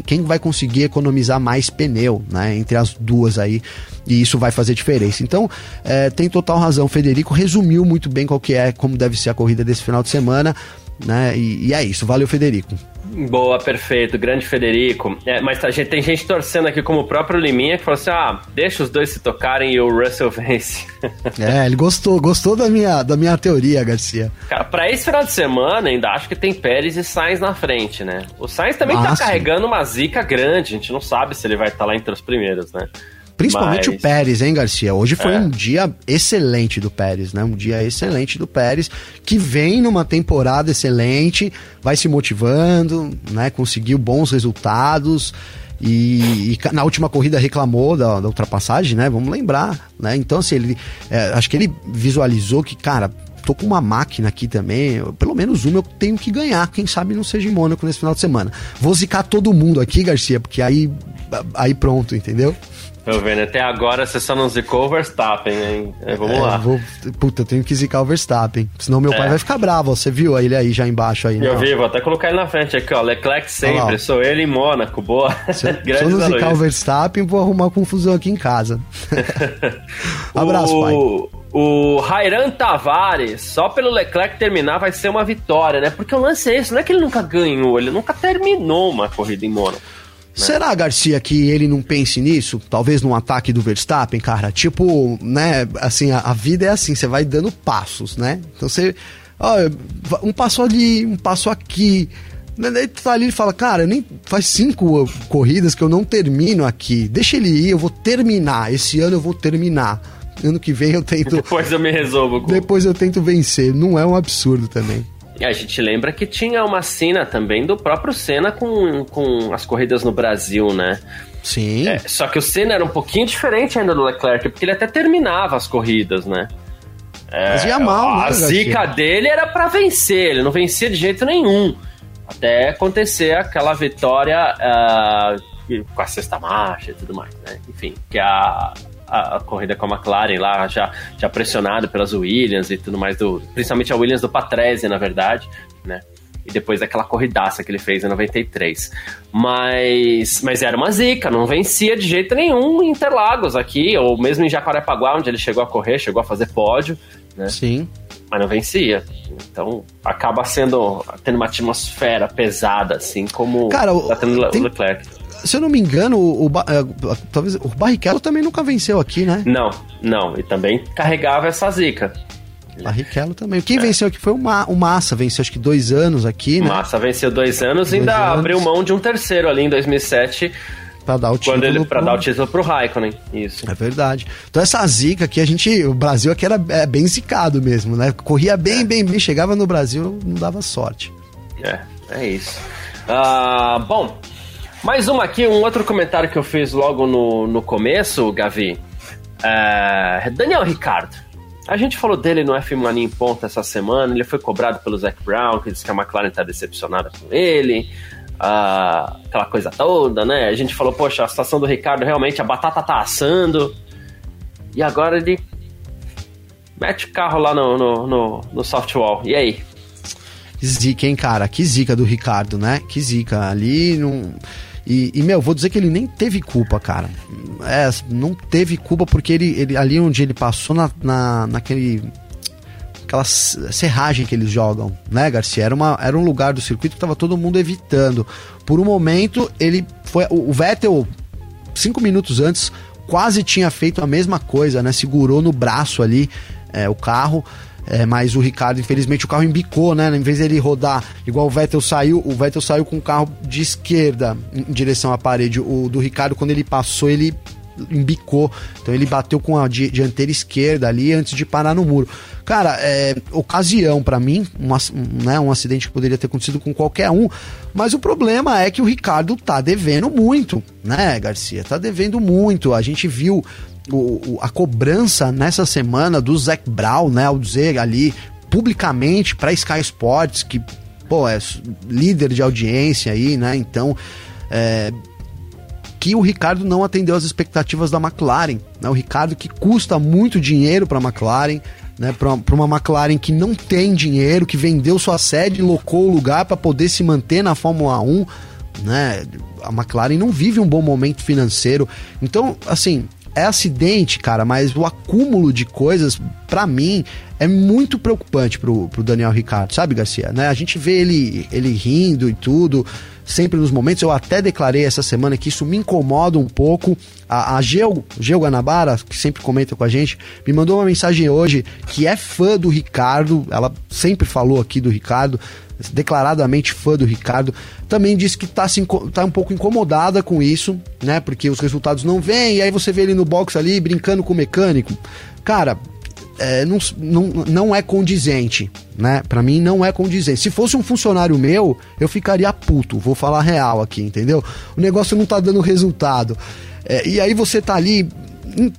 quem vai conseguir economizar mais pneu, né? Entre as duas aí. E isso vai fazer diferença. Então, é, tem total razão. Federico resumiu muito bem qual que é, como deve ser a corrida desse final de semana. Né? E, e é isso. Valeu, Federico. Boa, perfeito. Grande Federico. É, mas tá, tem gente torcendo aqui como o próprio Liminha que falou assim: ah, deixa os dois se tocarem e o Russell vence. É, ele gostou, gostou da minha, da minha teoria, Garcia. Cara, pra esse final de semana, ainda acho que tem Pérez e Sainz na frente, né? O Sainz também tá carregando uma zica grande, a gente não sabe se ele vai estar tá lá entre os primeiros, né? Principalmente Mas... o Pérez, hein, Garcia? Hoje foi é. um dia excelente do Pérez, né? Um dia excelente do Pérez, que vem numa temporada excelente, vai se motivando, né? Conseguiu bons resultados. E, e, na última corrida reclamou da, da, ultrapassagem, né? Vamos lembrar, né? Então, assim, ele, é, acho que ele visualizou que, cara, tô com uma máquina aqui também, eu, pelo menos uma eu tenho que ganhar, quem sabe não seja em Mônaco nesse final de semana. Vou zicar todo mundo aqui, Garcia, porque aí, aí pronto, entendeu? Tô vendo, até agora você só não zicou o Verstappen, hein? É, vamos é, lá. Vou, puta, eu tenho que zicar o Verstappen. Senão meu é. pai vai ficar bravo. Você viu ele aí já embaixo aí, né? Eu vi, vou até colocar ele na frente aqui, ó. Leclerc sempre, sou ele em Mônaco. Boa. Se, se eu não zicar o Verstappen, vou arrumar confusão aqui em casa. Abraço, o... pai. O Rairan Tavares, só pelo Leclerc terminar vai ser uma vitória, né? Porque o lance é esse, não é que ele nunca ganhou, ele nunca terminou uma corrida em Mônaco. Né? Será, Garcia, que ele não pense nisso? Talvez num ataque do Verstappen, cara? Tipo, né? Assim, a, a vida é assim, você vai dando passos, né? Então você. Ó, um passo ali, um passo aqui. Né, daí tu tá ali e fala, cara, nem faz cinco corridas que eu não termino aqui. Deixa ele ir, eu vou terminar. Esse ano eu vou terminar. Ano que vem eu tento. Depois eu me resolvo. Com... Depois eu tento vencer. Não é um absurdo também. E a gente lembra que tinha uma cena também do próprio Senna com, com as corridas no Brasil, né? Sim. É, só que o Senna era um pouquinho diferente ainda do Leclerc, porque ele até terminava as corridas, né? É, mal, né? A zica dele era para vencer, ele não vencia de jeito nenhum. Até acontecer aquela vitória uh, com a sexta marcha e tudo mais, né? Enfim, que a, a, a, corrida com a McLaren lá, já, já pressionado pelas Williams e tudo mais, do, principalmente a Williams do Patrese, na verdade, né? E depois daquela corridaça que ele fez em 93. Mas, mas era uma zica, não vencia de jeito nenhum em Interlagos aqui, ou mesmo em Jacarepaguá, onde ele chegou a correr, chegou a fazer pódio, né? Sim. Mas não vencia. Então acaba sendo tendo uma atmosfera pesada, assim, como Cara, tá tendo tem... Leclerc se eu não me engano, o, o, é, talvez o Barrichello também nunca venceu aqui, né? Não, não. E também carregava essa zica. Barrichello também. Quem é. venceu aqui foi o, Ma, o Massa, venceu acho que dois anos aqui, né? Massa venceu dois anos e ainda anos. abriu mão de um terceiro ali em 2007 para dar o título quando ele para pro... dar o título pro Raikkonen isso é verdade então essa zica aqui a gente o Brasil aqui era é, bem zicado mesmo né corria bem é. bem bem chegava no Brasil não dava sorte é é isso uh, bom mais uma aqui, um outro comentário que eu fiz logo no, no começo, Gavi. É, Daniel Ricardo. A gente falou dele no F1 Mania em ponta essa semana. Ele foi cobrado pelo Zac Brown, que disse que a McLaren está decepcionada com ele. Uh, aquela coisa toda, né? A gente falou, poxa, a situação do Ricardo realmente, a batata tá assando. E agora ele mete o carro lá no, no, no, no softwall. E aí? Zica, hein, cara? Que zica do Ricardo, né? Que zica. Ali não. E, e, meu, vou dizer que ele nem teve culpa, cara. É, não teve culpa porque ele, ele ali onde ele passou na, na, naquele. aquela serragem que eles jogam, né, Garcia? Era, uma, era um lugar do circuito que tava todo mundo evitando. Por um momento, ele foi. O, o Vettel, cinco minutos antes, quase tinha feito a mesma coisa, né? Segurou no braço ali é, o carro. É, mas o Ricardo, infelizmente, o carro embicou, né? Em vez dele rodar igual o Vettel saiu, o Vettel saiu com o carro de esquerda em direção à parede. O do Ricardo, quando ele passou, ele embicou. Então ele bateu com a dianteira esquerda ali antes de parar no muro. Cara, é ocasião para mim, um, né, um acidente que poderia ter acontecido com qualquer um, mas o problema é que o Ricardo tá devendo muito, né, Garcia? Tá devendo muito. A gente viu o, o, a cobrança nessa semana do Zac Brown, né, ao dizer ali publicamente para Sky Sports que, pô, é líder de audiência aí, né? Então, é, que o Ricardo não atendeu às expectativas da McLaren. Né? O Ricardo que custa muito dinheiro para a McLaren, né? para uma McLaren que não tem dinheiro, que vendeu sua sede e locou o lugar para poder se manter na Fórmula 1. Né? A McLaren não vive um bom momento financeiro. Então, assim, é acidente, cara, mas o acúmulo de coisas, para mim, é muito preocupante pro, pro Daniel Ricardo, sabe, Garcia? Né? A gente vê ele, ele rindo e tudo, sempre nos momentos. Eu até declarei essa semana que isso me incomoda um pouco. A, a Geo, Geo Guanabara, que sempre comenta com a gente, me mandou uma mensagem hoje que é fã do Ricardo. Ela sempre falou aqui do Ricardo, declaradamente fã do Ricardo. Também disse que tá, se, tá um pouco incomodada com isso, né? Porque os resultados não vêm, e aí você vê ele no box ali brincando com o mecânico. Cara, é, não, não, não é condizente, né? Para mim não é condizente. Se fosse um funcionário meu, eu ficaria puto, vou falar real aqui, entendeu? O negócio não tá dando resultado. É, e aí você tá ali.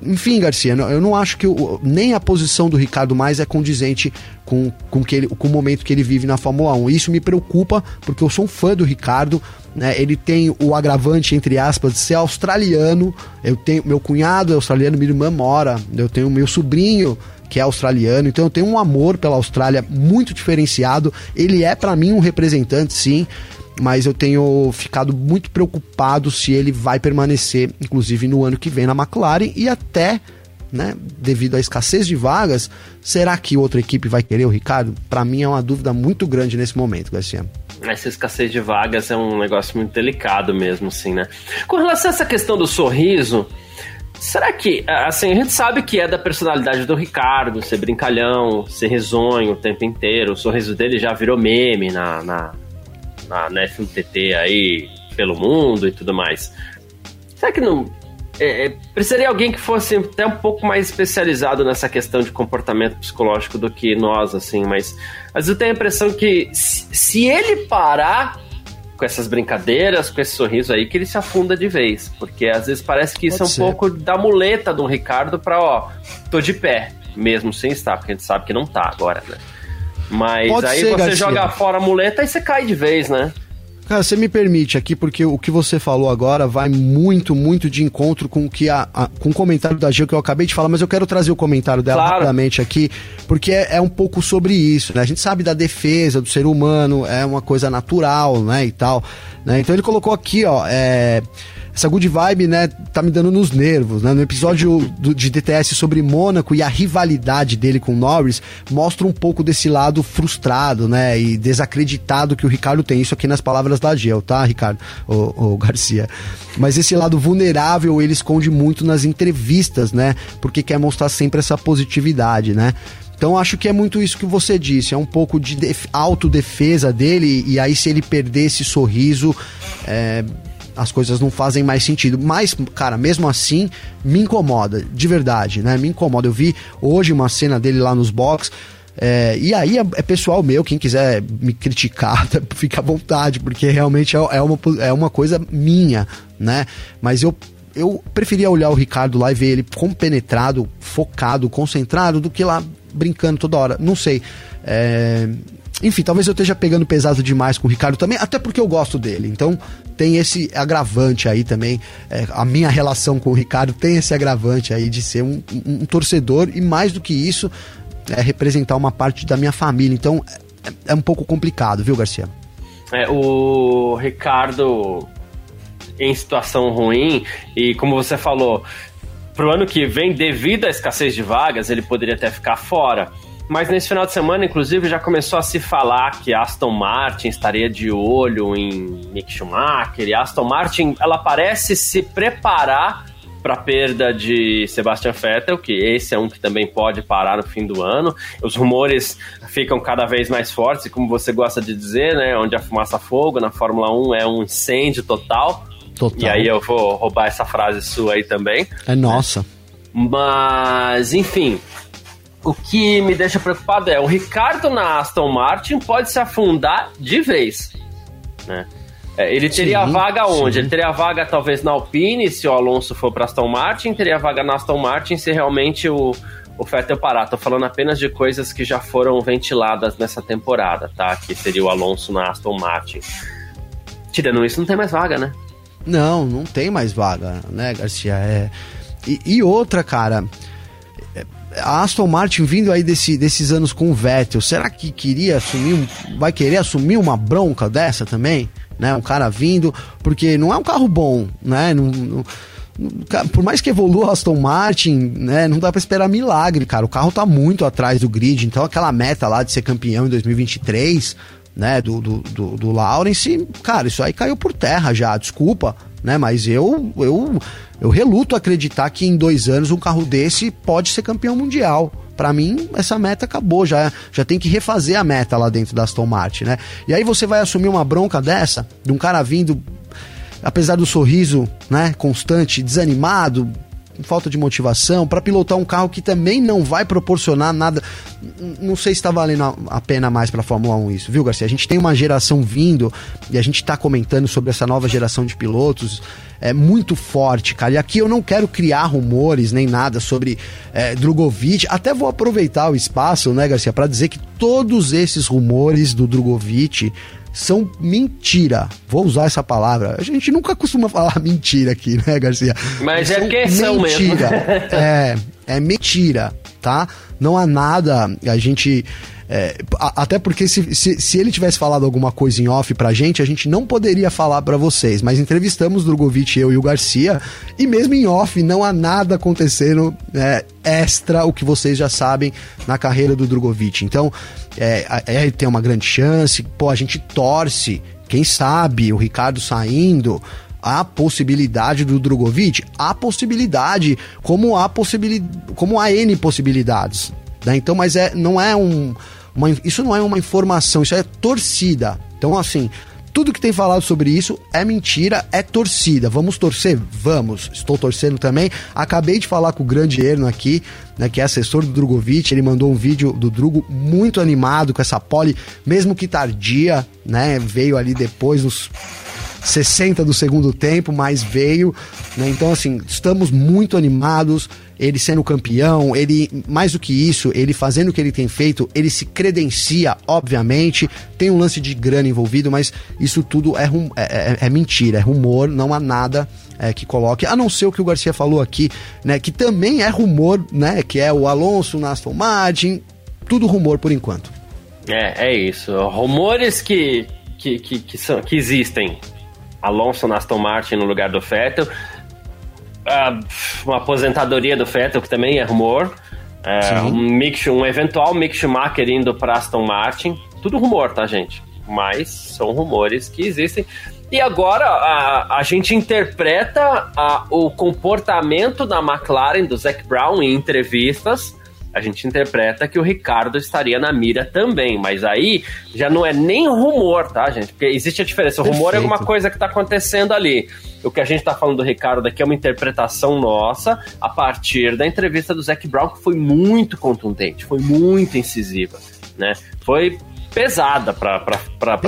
Enfim, Garcia, eu não acho que nem a posição do Ricardo mais é condizente com, com, que ele, com o momento que ele vive na Fórmula 1. Isso me preocupa, porque eu sou um fã do Ricardo. Né? Ele tem o agravante, entre aspas, de ser australiano. Eu tenho meu cunhado é australiano, minha irmã mora. Eu tenho meu sobrinho que é australiano, então eu tenho um amor pela Austrália muito diferenciado. Ele é para mim um representante, sim, mas eu tenho ficado muito preocupado se ele vai permanecer, inclusive no ano que vem na McLaren e até, né, devido à escassez de vagas, será que outra equipe vai querer o Ricardo? Para mim é uma dúvida muito grande nesse momento, Garcia. Essa escassez de vagas é um negócio muito delicado mesmo, assim, né? Com relação a essa questão do sorriso, Será que, assim, a gente sabe que é da personalidade do Ricardo, ser brincalhão, ser risonho o tempo inteiro. O sorriso dele já virou meme na, na, na, na FMTT aí, pelo mundo e tudo mais. Será que não. É, é, precisaria alguém que fosse até um pouco mais especializado nessa questão de comportamento psicológico do que nós, assim, mas eu tenho a impressão que se, se ele parar com essas brincadeiras, com esse sorriso aí, que ele se afunda de vez. Porque às vezes parece que isso Pode é um ser. pouco da muleta do Ricardo pra, ó, tô de pé, mesmo sem estar, porque a gente sabe que não tá agora, né? Mas Pode aí ser, você Garcia. joga fora a muleta e você cai de vez, né? Cara, você me permite aqui, porque o que você falou agora vai muito, muito de encontro com o que a, a, com o comentário da Gil que eu acabei de falar, mas eu quero trazer o comentário dela claro. rapidamente aqui, porque é, é, um pouco sobre isso, né? A gente sabe da defesa do ser humano, é uma coisa natural, né, e tal, né? Então ele colocou aqui, ó, é essa good vibe, né, tá me dando nos nervos, né? No episódio do, de DTS sobre Mônaco e a rivalidade dele com Norris, mostra um pouco desse lado frustrado, né, e desacreditado que o Ricardo tem. Isso aqui nas palavras da Gel, tá, Ricardo? O, Garcia. Mas esse lado vulnerável ele esconde muito nas entrevistas, né? Porque quer mostrar sempre essa positividade, né? Então acho que é muito isso que você disse, é um pouco de autodefesa dele, e aí se ele perder esse sorriso, é, as coisas não fazem mais sentido. Mas, cara, mesmo assim, me incomoda, de verdade, né? Me incomoda. Eu vi hoje uma cena dele lá nos box. É, e aí é, é, pessoal meu, quem quiser me criticar, fica à vontade, porque realmente é, é, uma, é uma coisa minha, né? Mas eu, eu preferia olhar o Ricardo lá e ver ele compenetrado, focado, concentrado, do que lá brincando toda hora. Não sei. É, enfim, talvez eu esteja pegando pesado demais com o Ricardo também, até porque eu gosto dele. Então tem esse agravante aí também. É, a minha relação com o Ricardo tem esse agravante aí de ser um, um, um torcedor e mais do que isso, é representar uma parte da minha família. Então é, é um pouco complicado, viu, Garcia? É, o Ricardo em situação ruim e como você falou, pro ano que vem, devido à escassez de vagas, ele poderia até ficar fora. Mas nesse final de semana, inclusive, já começou a se falar que Aston Martin estaria de olho em Mick Schumacher. E Aston Martin, ela parece se preparar para perda de Sebastian Vettel, que esse é um que também pode parar no fim do ano. Os rumores ficam cada vez mais fortes, e como você gosta de dizer, né, onde a fumaça fogo na Fórmula 1 é um incêndio total. Total. E aí eu vou roubar essa frase sua aí também. É nossa. Mas, enfim, o que me deixa preocupado é o Ricardo na Aston Martin pode se afundar de vez, né? É, ele teria sim, vaga onde? Sim. Ele teria vaga talvez na Alpine, se o Alonso for para Aston Martin, teria vaga na Aston Martin se realmente o, o Vettel parar. Tô falando apenas de coisas que já foram ventiladas nessa temporada, tá? Que seria o Alonso na Aston Martin. Tirando isso, não tem mais vaga, né? Não, não tem mais vaga, né, Garcia? É... E, e outra, cara, a Aston Martin vindo aí desse, desses anos com o Vettel, será que queria assumir, vai querer assumir uma bronca dessa também? né? Um cara vindo, porque não é um carro bom, né? Não, não, por mais que evolua Aston Martin, né, não dá para esperar milagre, cara. O carro tá muito atrás do grid, então aquela meta lá de ser campeão em 2023, né, do, do, do, do Lawrence, cara, isso aí caiu por terra já, desculpa, né, mas eu, eu, eu reluto acreditar que em dois anos um carro desse pode ser campeão mundial para mim, essa meta acabou, já, já tem que refazer a meta lá dentro da Aston Martin, né? E aí você vai assumir uma bronca dessa, de um cara vindo, apesar do sorriso, né, constante, desanimado, falta de motivação, para pilotar um carro que também não vai proporcionar nada. Não sei se está valendo a pena mais para a Fórmula 1 isso, viu, Garcia? A gente tem uma geração vindo e a gente está comentando sobre essa nova geração de pilotos é muito forte, cara. E aqui eu não quero criar rumores nem nada sobre é, Drogovic. Até vou aproveitar o espaço, né, Garcia, para dizer que todos esses rumores do Drogovic são mentira. Vou usar essa palavra. A gente nunca costuma falar mentira aqui, né, Garcia? Mas é que são mesmo. é, é mentira, tá? Não há nada. A gente é, até porque se, se, se, ele tivesse falado alguma coisa em off pra gente, a gente não poderia falar para vocês. Mas entrevistamos Drogovic, eu e o Garcia, e mesmo em off não há nada acontecendo é, extra, o que vocês já sabem, na carreira do Drogovic. Então, é, é, tem uma grande chance, pô, a gente torce, quem sabe, o Ricardo saindo, a possibilidade do Drogovic, há possibilidade, como há possibilidade, como há N possibilidades. Né? Então, mas é, não é um. Uma, isso não é uma informação, isso é torcida. Então, assim, tudo que tem falado sobre isso é mentira, é torcida. Vamos torcer? Vamos. Estou torcendo também. Acabei de falar com o grande Erno aqui, né, que é assessor do Drogovic. Ele mandou um vídeo do Drugo muito animado com essa pole, mesmo que tardia, né? Veio ali depois, nos 60 do segundo tempo, mas veio. Né? Então, assim, estamos muito animados. Ele sendo campeão, ele, mais do que isso, ele fazendo o que ele tem feito, ele se credencia, obviamente. Tem um lance de grana envolvido, mas isso tudo é, rum, é, é, é mentira, é rumor, não há nada é, que coloque, a não ser o que o Garcia falou aqui, né? Que também é rumor, né? Que é o Alonso na Aston Martin, tudo rumor por enquanto. É, é isso. Rumores que, que, que, que, são, que existem. Alonso na Aston Martin no lugar do Vettel. Uh, uma aposentadoria do Vettel, que também é rumor. Uh, um, Mick, um eventual Mick Schumacher indo para Aston Martin. Tudo rumor, tá, gente? Mas são rumores que existem. E agora a, a gente interpreta a, o comportamento da McLaren, do Zac Brown, em entrevistas a gente interpreta que o Ricardo estaria na mira também, mas aí já não é nem rumor, tá, gente? Porque existe a diferença. O rumor é alguma coisa que está acontecendo ali. O que a gente está falando do Ricardo aqui é uma interpretação nossa a partir da entrevista do Zac Brown, que foi muito contundente, foi muito incisiva, né? Foi pesada para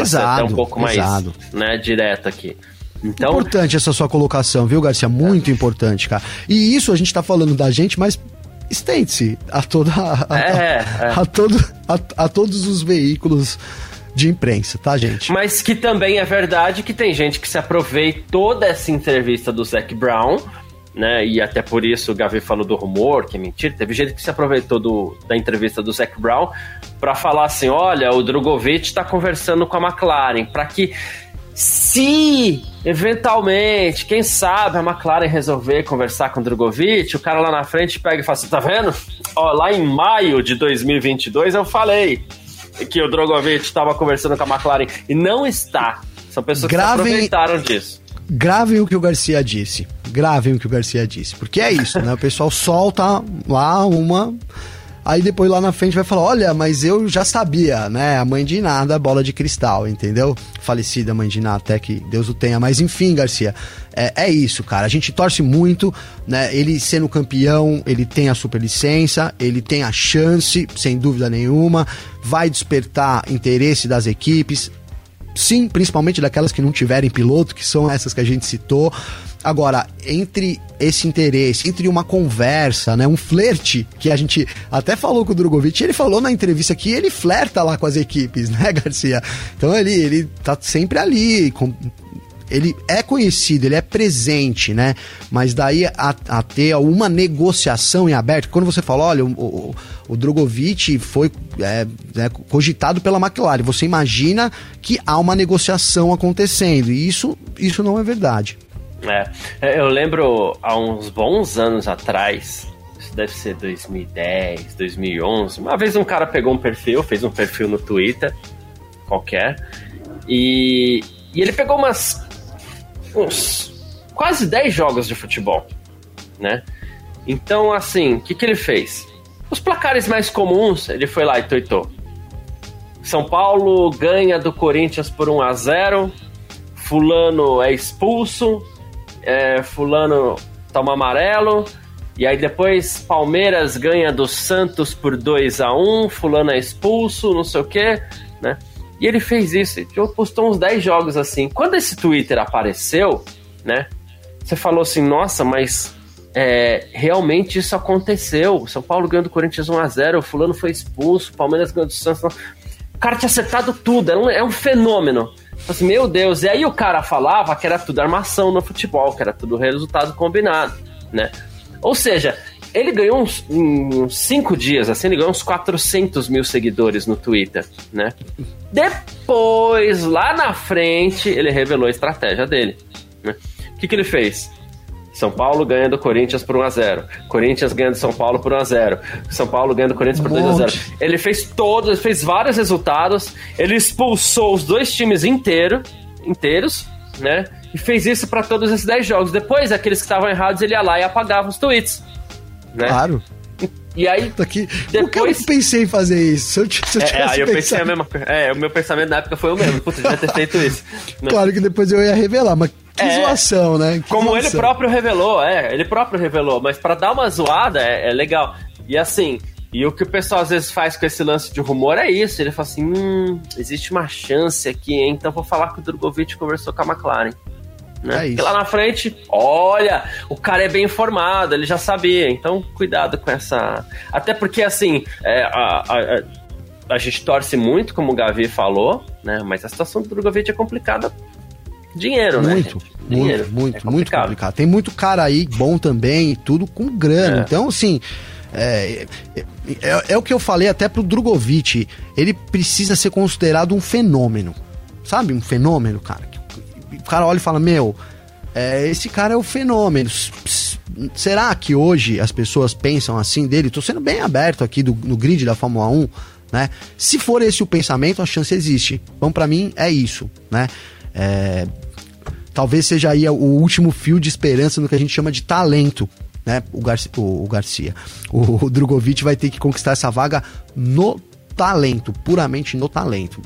ser até um pouco pesado. mais né, direto aqui. Então... Importante essa sua colocação, viu, Garcia? Muito importante, cara. E isso a gente tá falando da gente, mas estende-se a toda a, é, a, é. a todo, a, a todos os veículos de imprensa, tá, gente? Mas que também é verdade que tem gente que se aproveitou dessa entrevista do Zac Brown, né? E até por isso o Gavi falou do rumor, que é mentira. Teve gente que se aproveitou do, da entrevista do Zac Brown para falar assim: olha, o Drogovic está conversando com a McLaren, para que se eventualmente, quem sabe a McLaren resolver conversar com o Drogovic, o cara lá na frente pega e fala assim: tá vendo? Ó, lá em maio de 2022 eu falei que o Drogovic estava conversando com a McLaren e não está. São pessoas gravem, que aproveitaram disso. Gravem o que o Garcia disse. gravem o que o Garcia disse. Porque é isso, né? O pessoal solta lá uma. Aí depois lá na frente vai falar: olha, mas eu já sabia, né? A mãe de nada, bola de cristal, entendeu? Falecida mãe de nada, até que Deus o tenha. Mas enfim, Garcia, é, é, isso, cara. A gente torce muito, né? Ele sendo campeão, ele tem a superlicença, ele tem a chance, sem dúvida nenhuma, vai despertar interesse das equipes. Sim, principalmente daquelas que não tiverem piloto, que são essas que a gente citou. Agora, entre esse interesse, entre uma conversa, né, um flerte, que a gente até falou com o Drogovic, ele falou na entrevista que ele flerta lá com as equipes, né, Garcia? Então ele, ele tá sempre ali, com, ele é conhecido, ele é presente, né? Mas daí a, a ter uma negociação em aberto, quando você fala, olha, o, o, o Drogovic foi é, é, cogitado pela McLaren, você imagina que há uma negociação acontecendo, e isso, isso não é verdade. É, é, eu lembro há uns bons anos atrás, isso deve ser 2010, 2011. Uma vez um cara pegou um perfil, fez um perfil no Twitter, qualquer, e, e ele pegou umas. uns quase 10 jogos de futebol, né? Então, assim, o que, que ele fez? Os placares mais comuns, ele foi lá e tuitou. São Paulo ganha do Corinthians por 1 a 0 Fulano é expulso, é, fulano toma amarelo, e aí depois Palmeiras ganha do Santos por 2 a 1 fulano é expulso, não sei o quê, né? E ele fez isso, ele postou uns 10 jogos assim. Quando esse Twitter apareceu, né? Você falou assim, nossa, mas é, realmente isso aconteceu. São Paulo ganhou do Corinthians 1x0, o fulano foi expulso, Palmeiras ganhou do Santos. O cara tinha acertado tudo, é um, é um fenômeno. Assim, meu Deus, e aí o cara falava que era tudo armação no futebol, que era tudo resultado combinado, né? Ou seja, ele ganhou uns, uns cinco dias, assim, ele ganhou uns 400 mil seguidores no Twitter, né? Depois, lá na frente, ele revelou a estratégia dele. Né? O que, que ele fez? São Paulo ganha do Corinthians por 1x0. Corinthians ganha do São Paulo por 1x0. São Paulo ganha do Corinthians por 2x0. Ele fez todos, ele fez vários resultados. Ele expulsou os dois times inteiro, inteiros, né? E fez isso para todos esses 10 jogos. Depois, aqueles que estavam errados, ele ia lá e apagava os tweets. Né? Claro. E aí, Aqui, depois... eu pensei em fazer isso? Se eu, se eu é, aí eu pensei a mesma coisa. É, o meu pensamento na época foi o mesmo. Putz, devia ter feito isso. Claro que depois eu ia revelar, mas que é, zoação, né? Que como zoação. ele próprio revelou, é, ele próprio revelou, mas para dar uma zoada é, é, legal. E assim, e o que o pessoal às vezes faz com esse lance de rumor é isso, ele fala assim, hum, existe uma chance aqui, hein? então vou falar que o Drogovic conversou com a McLaren. Né? É isso. lá na frente, olha, o cara é bem informado, ele já sabia, então cuidado com essa. Até porque, assim, é, a, a, a, gente torce muito, como o Gavi falou, né? Mas a situação do Drogovic é complicada Dinheiro, né? Muito, Dinheiro. muito, muito, é complicado. muito complicado. Tem muito cara aí bom também e tudo com grana. É. Então, assim. É, é, é, é, o que eu falei até pro Drogovic. Ele precisa ser considerado um fenômeno. Sabe? Um fenômeno, cara. O cara olha e fala: Meu, é, esse cara é o fenômeno. Será que hoje as pessoas pensam assim dele? Tô sendo bem aberto aqui do, no grid da Fórmula 1, né? Se for esse o pensamento, a chance existe. Então, para mim, é isso, né? É, talvez seja aí o último fio de esperança no que a gente chama de talento, né? O, Garcia, o, o, Garcia. o, o Drogovic vai ter que conquistar essa vaga no talento, puramente no talento.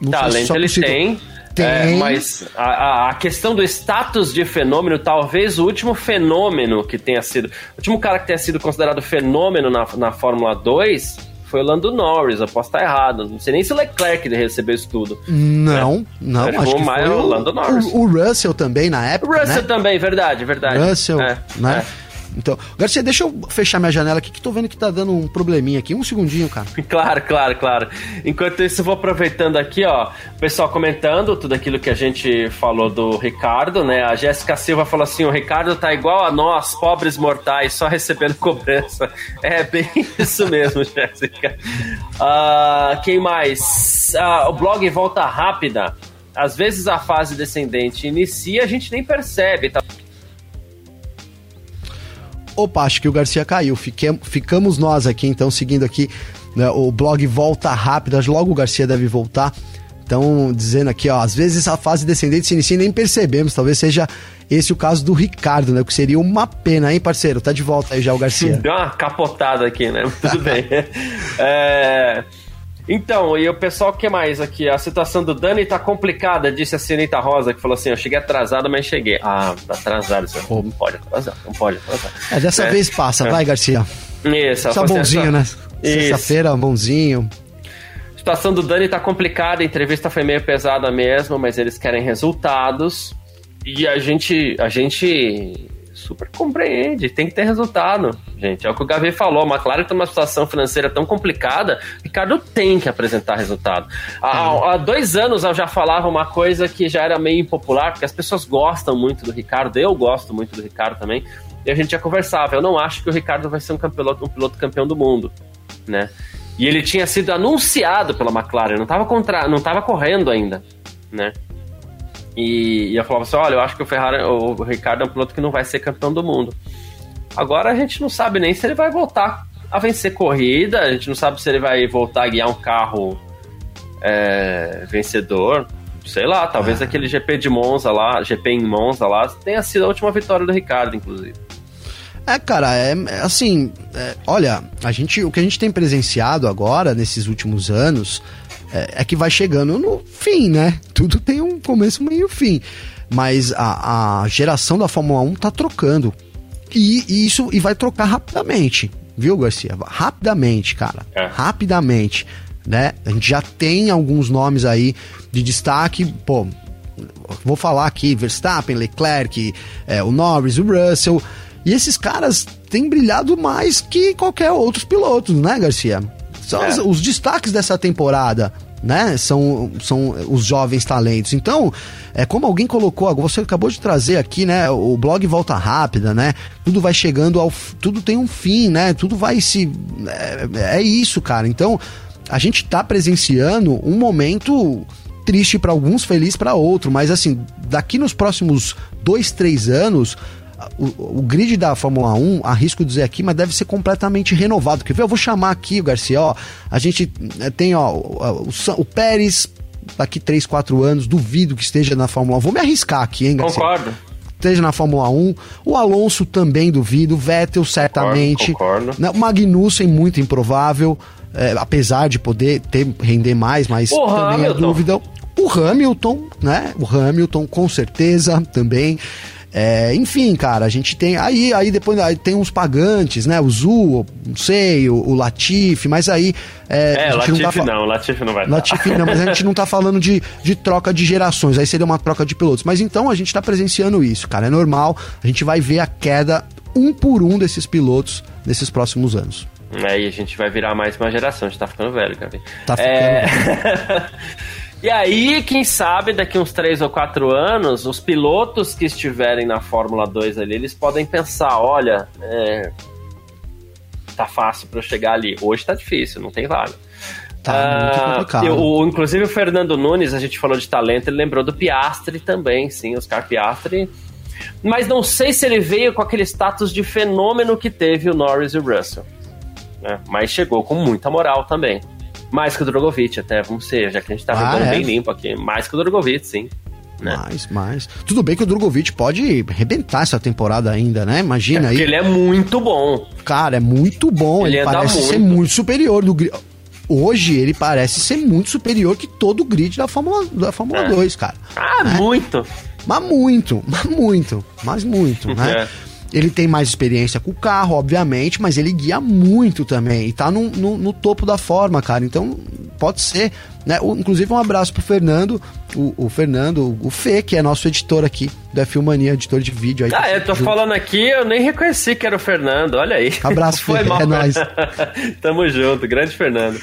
Não talento ele tem. Tem. É, mas a, a, questão do status de fenômeno, talvez o último fenômeno que tenha sido. O último cara que tenha sido considerado fenômeno na, na Fórmula 2 foi o Lando Norris, eu posso estar errado. Não sei nem se o Leclerc recebeu isso tudo. Não, né? não, Ele acho que foi o, o Lando Norris. O, o, Russell também na época, O Russell né? também, verdade, verdade. Russell, é, né? É. Então, Garcia, deixa eu fechar minha janela aqui que tô vendo que tá dando um probleminha aqui. Um segundinho, cara. Claro, claro, claro. Enquanto isso, eu vou aproveitando aqui, ó, o pessoal comentando tudo aquilo que a gente falou do Ricardo, né? A Jéssica Silva falou assim: o Ricardo tá igual a nós, pobres mortais, só recebendo cobrança. É bem isso mesmo, Jéssica. Uh, quem mais? Uh, o blog Volta Rápida. Às vezes a fase descendente inicia, a gente nem percebe, tá? Opa, acho que o Garcia caiu. Ficamos nós aqui, então, seguindo aqui né, o blog Volta Rápida. Logo o Garcia deve voltar Estão dizendo aqui, ó, às vezes a fase descendente se inicia e nem percebemos. Talvez seja esse o caso do Ricardo, né? O que seria uma pena, hein, parceiro? Tá de volta aí já o Garcia. Deu uma capotada aqui, né? Tudo bem. É... Então, e o pessoal, o que mais aqui? A situação do Dani tá complicada, disse a Sinita Rosa, que falou assim: eu cheguei atrasado, mas cheguei. Ah, tá atrasado, isso não pode atrasar, não pode atrasar. É, dessa é. vez passa, é. vai, Garcia. Isso, Só bonzinho, né? Sexta-feira, bonzinho. A situação do Dani tá complicada, a entrevista foi meio pesada mesmo, mas eles querem resultados. E a gente, a gente super compreende, tem que ter resultado, gente. É o que o Gavi falou, a McLaren tem uma situação financeira tão complicada, Ricardo tem que apresentar resultado. Há, há, dois anos eu já falava uma coisa que já era meio impopular, porque as pessoas gostam muito do Ricardo, eu gosto muito do Ricardo também, e a gente já conversava, eu não acho que o Ricardo vai ser um, piloto, um piloto campeão do mundo, né? E ele tinha sido anunciado pela McLaren, não estava contra, não tava correndo ainda, né? E, e eu falava assim: olha, eu acho que o Ferrari, o Ricardo é um piloto que não vai ser campeão do mundo. Agora a gente não sabe nem se ele vai voltar a vencer corrida, a gente não sabe se ele vai voltar a guiar um carro é, vencedor. Sei lá, talvez é. aquele GP de Monza lá, GP em Monza lá, tenha sido a última vitória do Ricardo, inclusive. É, cara, é, é assim, é, olha, a gente, o que a gente tem presenciado agora nesses últimos anos é, é, que vai chegando no fim, né? Tudo tem um começo, meio fim. Mas a, a geração da Fórmula 1 tá trocando. E, e, isso e vai trocar rapidamente, viu, Garcia? Rapidamente, cara. É. Rapidamente. Né? A gente já tem alguns nomes aí de destaque. Pô, vou falar aqui: Verstappen, Leclerc, é, o Norris, o Russell. E esses caras têm brilhado mais que qualquer outros pilotos, né, Garcia? São é. os, os, destaques dessa temporada né? São, são os jovens talentos. Então, é como alguém colocou, você acabou de trazer aqui, né? O blog volta rápida, né? Tudo vai chegando ao. Tudo tem um fim, né? Tudo vai se. É, é isso, cara. Então, a gente tá presenciando um momento triste para alguns, feliz para outro, mas assim, daqui nos próximos dois, três anos, o, o, grid da Fórmula 1, arrisco dizer aqui, mas deve ser completamente renovado. Quer ver? Eu vou chamar aqui o Garcia, ó. A gente eh, tem, ó, o, o, o Pérez, daqui 3, 4 anos, duvido que esteja na Fórmula 1. Vou me arriscar aqui, hein, Garcia? Concordo. Esteja na Fórmula 1. O Alonso também duvido. Vettel, certamente. Concordo. concordo. Né, o Magnussen, muito improvável. É, apesar de poder ter, render mais, mas o também Hamilton. é dúvida. O Hamilton, né? O Hamilton, com certeza, também. É, enfim, cara, a gente tem. Aí, aí depois aí tem uns pagantes, né? O Zu, não sei, o, o Latifi, mas aí. É, é Latifi não, tá não, Latifi não vai Latifi não, mas a gente não tá falando de, de troca de gerações, aí seria uma troca de pilotos. Mas então a gente tá presenciando isso, cara, é normal. A gente vai ver a queda um por um desses pilotos nesses próximos anos. Aí a gente vai virar mais uma geração, a gente tá ficando velho, cara. Tá ficando é... E aí, quem sabe, daqui uns 3 ou 4 anos, os pilotos que estiverem na Fórmula 2 ali, eles podem pensar, olha, é, tá fácil para eu chegar ali. Hoje tá difícil, não tem vaga. Tá ah, o, inclusive o Fernando Nunes, a gente falou de talento, ele lembrou do Piastri também, sim, Oscar Piastri. Mas não sei se ele veio com aquele status de fenômeno que teve o Norris e o Russell. Né? Mas chegou com muita moral também. Mais que o Drogovic, até, vamos ser, já que a gente tá ah, é? bem limpo aqui. Mais que o Drogovic, sim. Né? Mais, mais. Tudo bem que o Drogovic pode arrebentar essa temporada ainda, né? Imagina é aí. ele é muito bom. Cara, é muito bom. Ele, ele parece muito. ser muito superior do Hoje ele parece ser muito superior que todo o grid da Fórmula, da Fórmula é. 2, cara. Ah, né? muito. Mas muito, mas muito, mas muito, né? É. Ele tem mais experiência com o carro, obviamente, mas ele guia muito também. E tá no, no, no topo da forma, cara. Então, pode ser. Né? O, inclusive, um abraço pro Fernando, o, o, Fernando, o Fê, que é nosso editor aqui da Filmania, editor de vídeo. Aí, ah, eu tô junto. falando aqui, eu nem reconheci que era o Fernando, olha aí. Abraço, Fê, é nóis. Tamo junto, grande Fernando.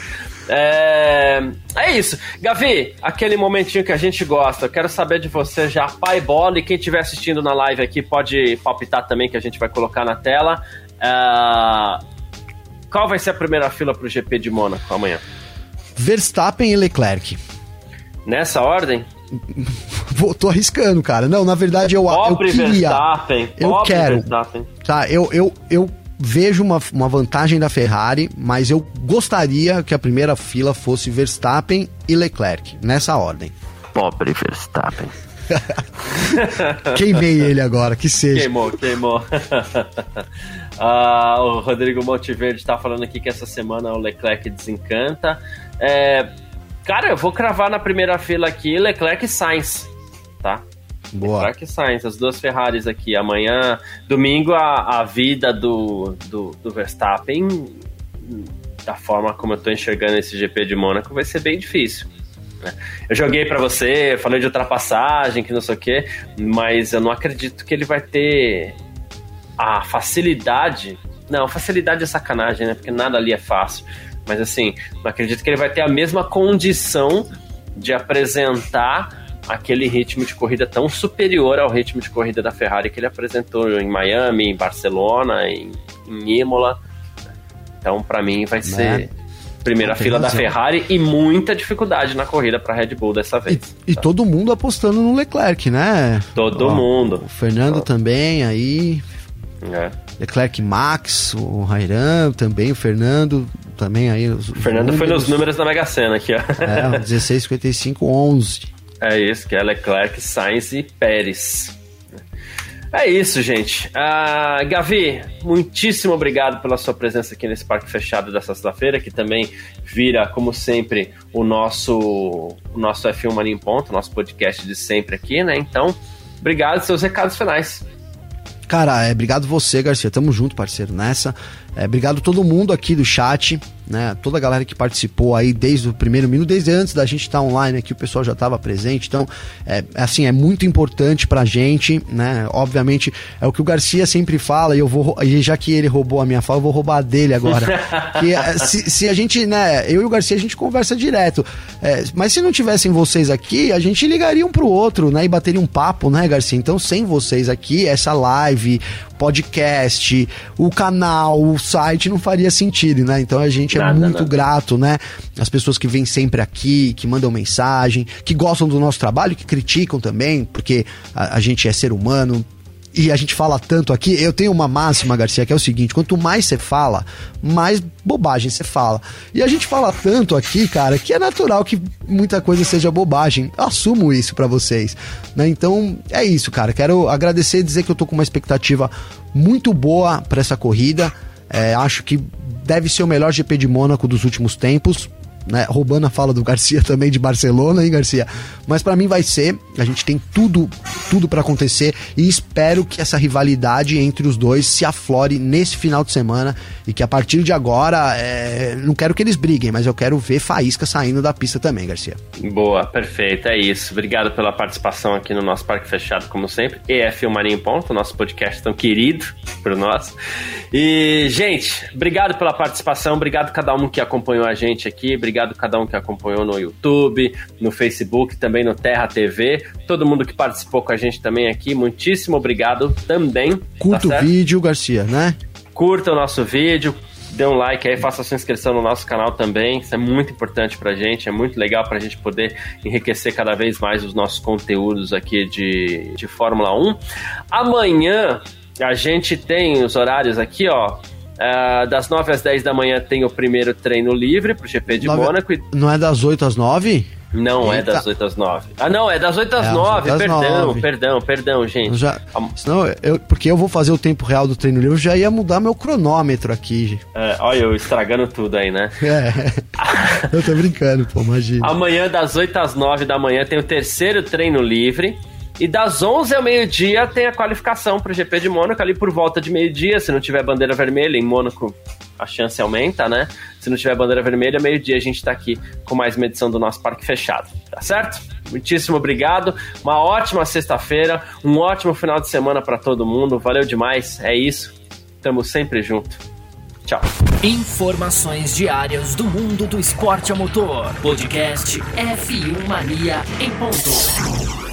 É... é isso. Gavi, aquele momentinho que a gente gosta. Eu quero saber de você já, pai bola, e quem estiver assistindo na live aqui pode palpitar também, que a gente vai colocar na tela. Uh... Qual vai ser a primeira fila pro GP de Mônaco amanhã? Verstappen e Leclerc. Nessa ordem? Vou, tô arriscando, cara. Não, na verdade eu, pobre eu queria. Verstappen, eu quero. Verstappen. Tá, eu, eu, eu vejo uma, uma vantagem da Ferrari, mas eu gostaria que a primeira fila fosse Verstappen e Leclerc, nessa ordem. Pobre Verstappen. Queimei ele agora, que seja. Queimou, queimou. ah, o Rodrigo Monteverde está falando aqui que essa semana o Leclerc desencanta. É, cara, eu vou cravar na primeira fila aqui Leclerc e Sainz, tá? Boa. Leclerc e Sainz, as duas Ferraris aqui. Amanhã, domingo, a, a vida do, do, do Verstappen, da forma como eu tô enxergando esse GP de Mônaco, vai ser bem difícil. Né? Eu joguei para você, falei de ultrapassagem, que não sei o quê, mas eu não acredito que ele vai ter a facilidade. Não, facilidade é sacanagem, né? Porque nada ali é fácil. Mas assim, não acredito que ele vai ter a mesma condição de apresentar aquele ritmo de corrida tão superior ao ritmo de corrida da Ferrari que ele apresentou em Miami, em Barcelona, em, em Imola. Então, para mim, vai né? ser primeira fila razão. da Ferrari e muita dificuldade na corrida para Red Bull dessa vez. E, e, todo mundo apostando no Leclerc, né? Todo Ó, mundo. O Fernando também aí. É. Leclerc Max, o Rairan também, o Fernando também aí. Os, o Fernando números. foi nos números da Mega Sena aqui, ó. É, 16, 55, 11. É isso, que é Leclerc, Sainz e Pérez. É isso, gente. Uh, Gavi, muitíssimo obrigado pela sua presença aqui nesse parque fechado dessa sexta-feira, que também vira, como sempre, o nosso, o nosso F1 Mania em Ponto, nosso podcast de sempre aqui, né? Então, obrigado. Seus recados finais. Cara, é, obrigado você, Garcia. Tamo junto, parceiro, nessa. É, obrigado todo mundo aqui do chat né? Toda a galera que participou aí desde o primeiro minuto, desde antes da gente estar tá online aqui, o pessoal já estava presente. Então, é, assim, é muito importante pra gente, né? Obviamente, é o que o Garcia sempre fala, e eu vou, e já que ele roubou a minha fala, eu vou roubar a dele agora. que, é, se, se, a gente, né, eu e o Garcia, a gente conversa direto. É, mas se não tivessem vocês aqui, a gente ligaria um pro outro, né? E bateria um papo, né, Garcia? Então, sem vocês aqui, essa live, podcast, o canal, o site não faria sentido, né? Então a gente é nada, muito nada. grato, né? As pessoas que vêm sempre aqui, que mandam mensagem, que gostam do nosso trabalho, que criticam também, porque a, a gente é ser humano, e a gente fala tanto aqui, eu tenho uma máxima, Garcia, que é o seguinte: quanto mais você fala, mais bobagem você fala. E a gente fala tanto aqui, cara, que é natural que muita coisa seja bobagem. Eu assumo isso para vocês, né? Então, é isso, cara. Quero agradecer e dizer que eu tô com uma expectativa muito boa para essa corrida. É, acho que deve ser o melhor GP de Mônaco dos últimos tempos né, roubando a fala do Garcia também de Barcelona, hein, Garcia? Mas para mim vai ser, a gente tem tudo, tudo para acontecer e espero que essa rivalidade entre os dois se aflore nesse final de semana e que a partir de agora, é, não quero que eles briguem, mas eu quero ver Faísca saindo da pista também, Garcia. Boa, perfeito, é isso. Obrigado pela participação aqui no nosso Parque Fechado, como sempre. EF Marinho Ponto, nosso podcast tão querido por nós. E, gente, obrigado pela participação, obrigado a cada um que acompanhou a gente aqui, obrigado a cada um que acompanhou no YouTube, no Facebook, também no Terra TV, todo mundo que participou com a gente também aqui, muitíssimo obrigado também. Curta tá o vídeo, Garcia, né? Curta o nosso vídeo, dê um like aí, faça sua inscrição no nosso canal também. Isso é muito importante pra gente, é muito legal pra gente poder enriquecer cada vez mais os nossos conteúdos aqui de, de Fórmula 1. Amanhã a gente tem os horários aqui, ó. Uh, das 9 às 10 da manhã tem o primeiro treino livre pro GP de 9, Mônaco. Não é das 8 às 9? Não Eita. é das 8 às 9. Ah, não, é das 8 às é 9. 8 às perdão, 9. perdão, perdão, gente. Já, senão, eu, porque eu vou fazer o tempo real do treino livre, eu já ia mudar meu cronômetro aqui. É, olha, eu estragando tudo aí, né? É. eu tô brincando, pô, imagina. Amanhã, das 8 às 9 da manhã, tem o terceiro treino livre. E das 11 ao meio-dia tem a qualificação para o GP de Mônaco, ali por volta de meio-dia. Se não tiver bandeira vermelha, em Mônaco a chance aumenta, né? Se não tiver bandeira vermelha, meio-dia a gente está aqui com mais uma edição do nosso Parque Fechado, tá certo? Muitíssimo obrigado, uma ótima sexta-feira, um ótimo final de semana para todo mundo. Valeu demais, é isso. Tamo sempre junto. Tchau. Informações diárias do mundo do esporte a motor. Podcast F1 Mania em ponto.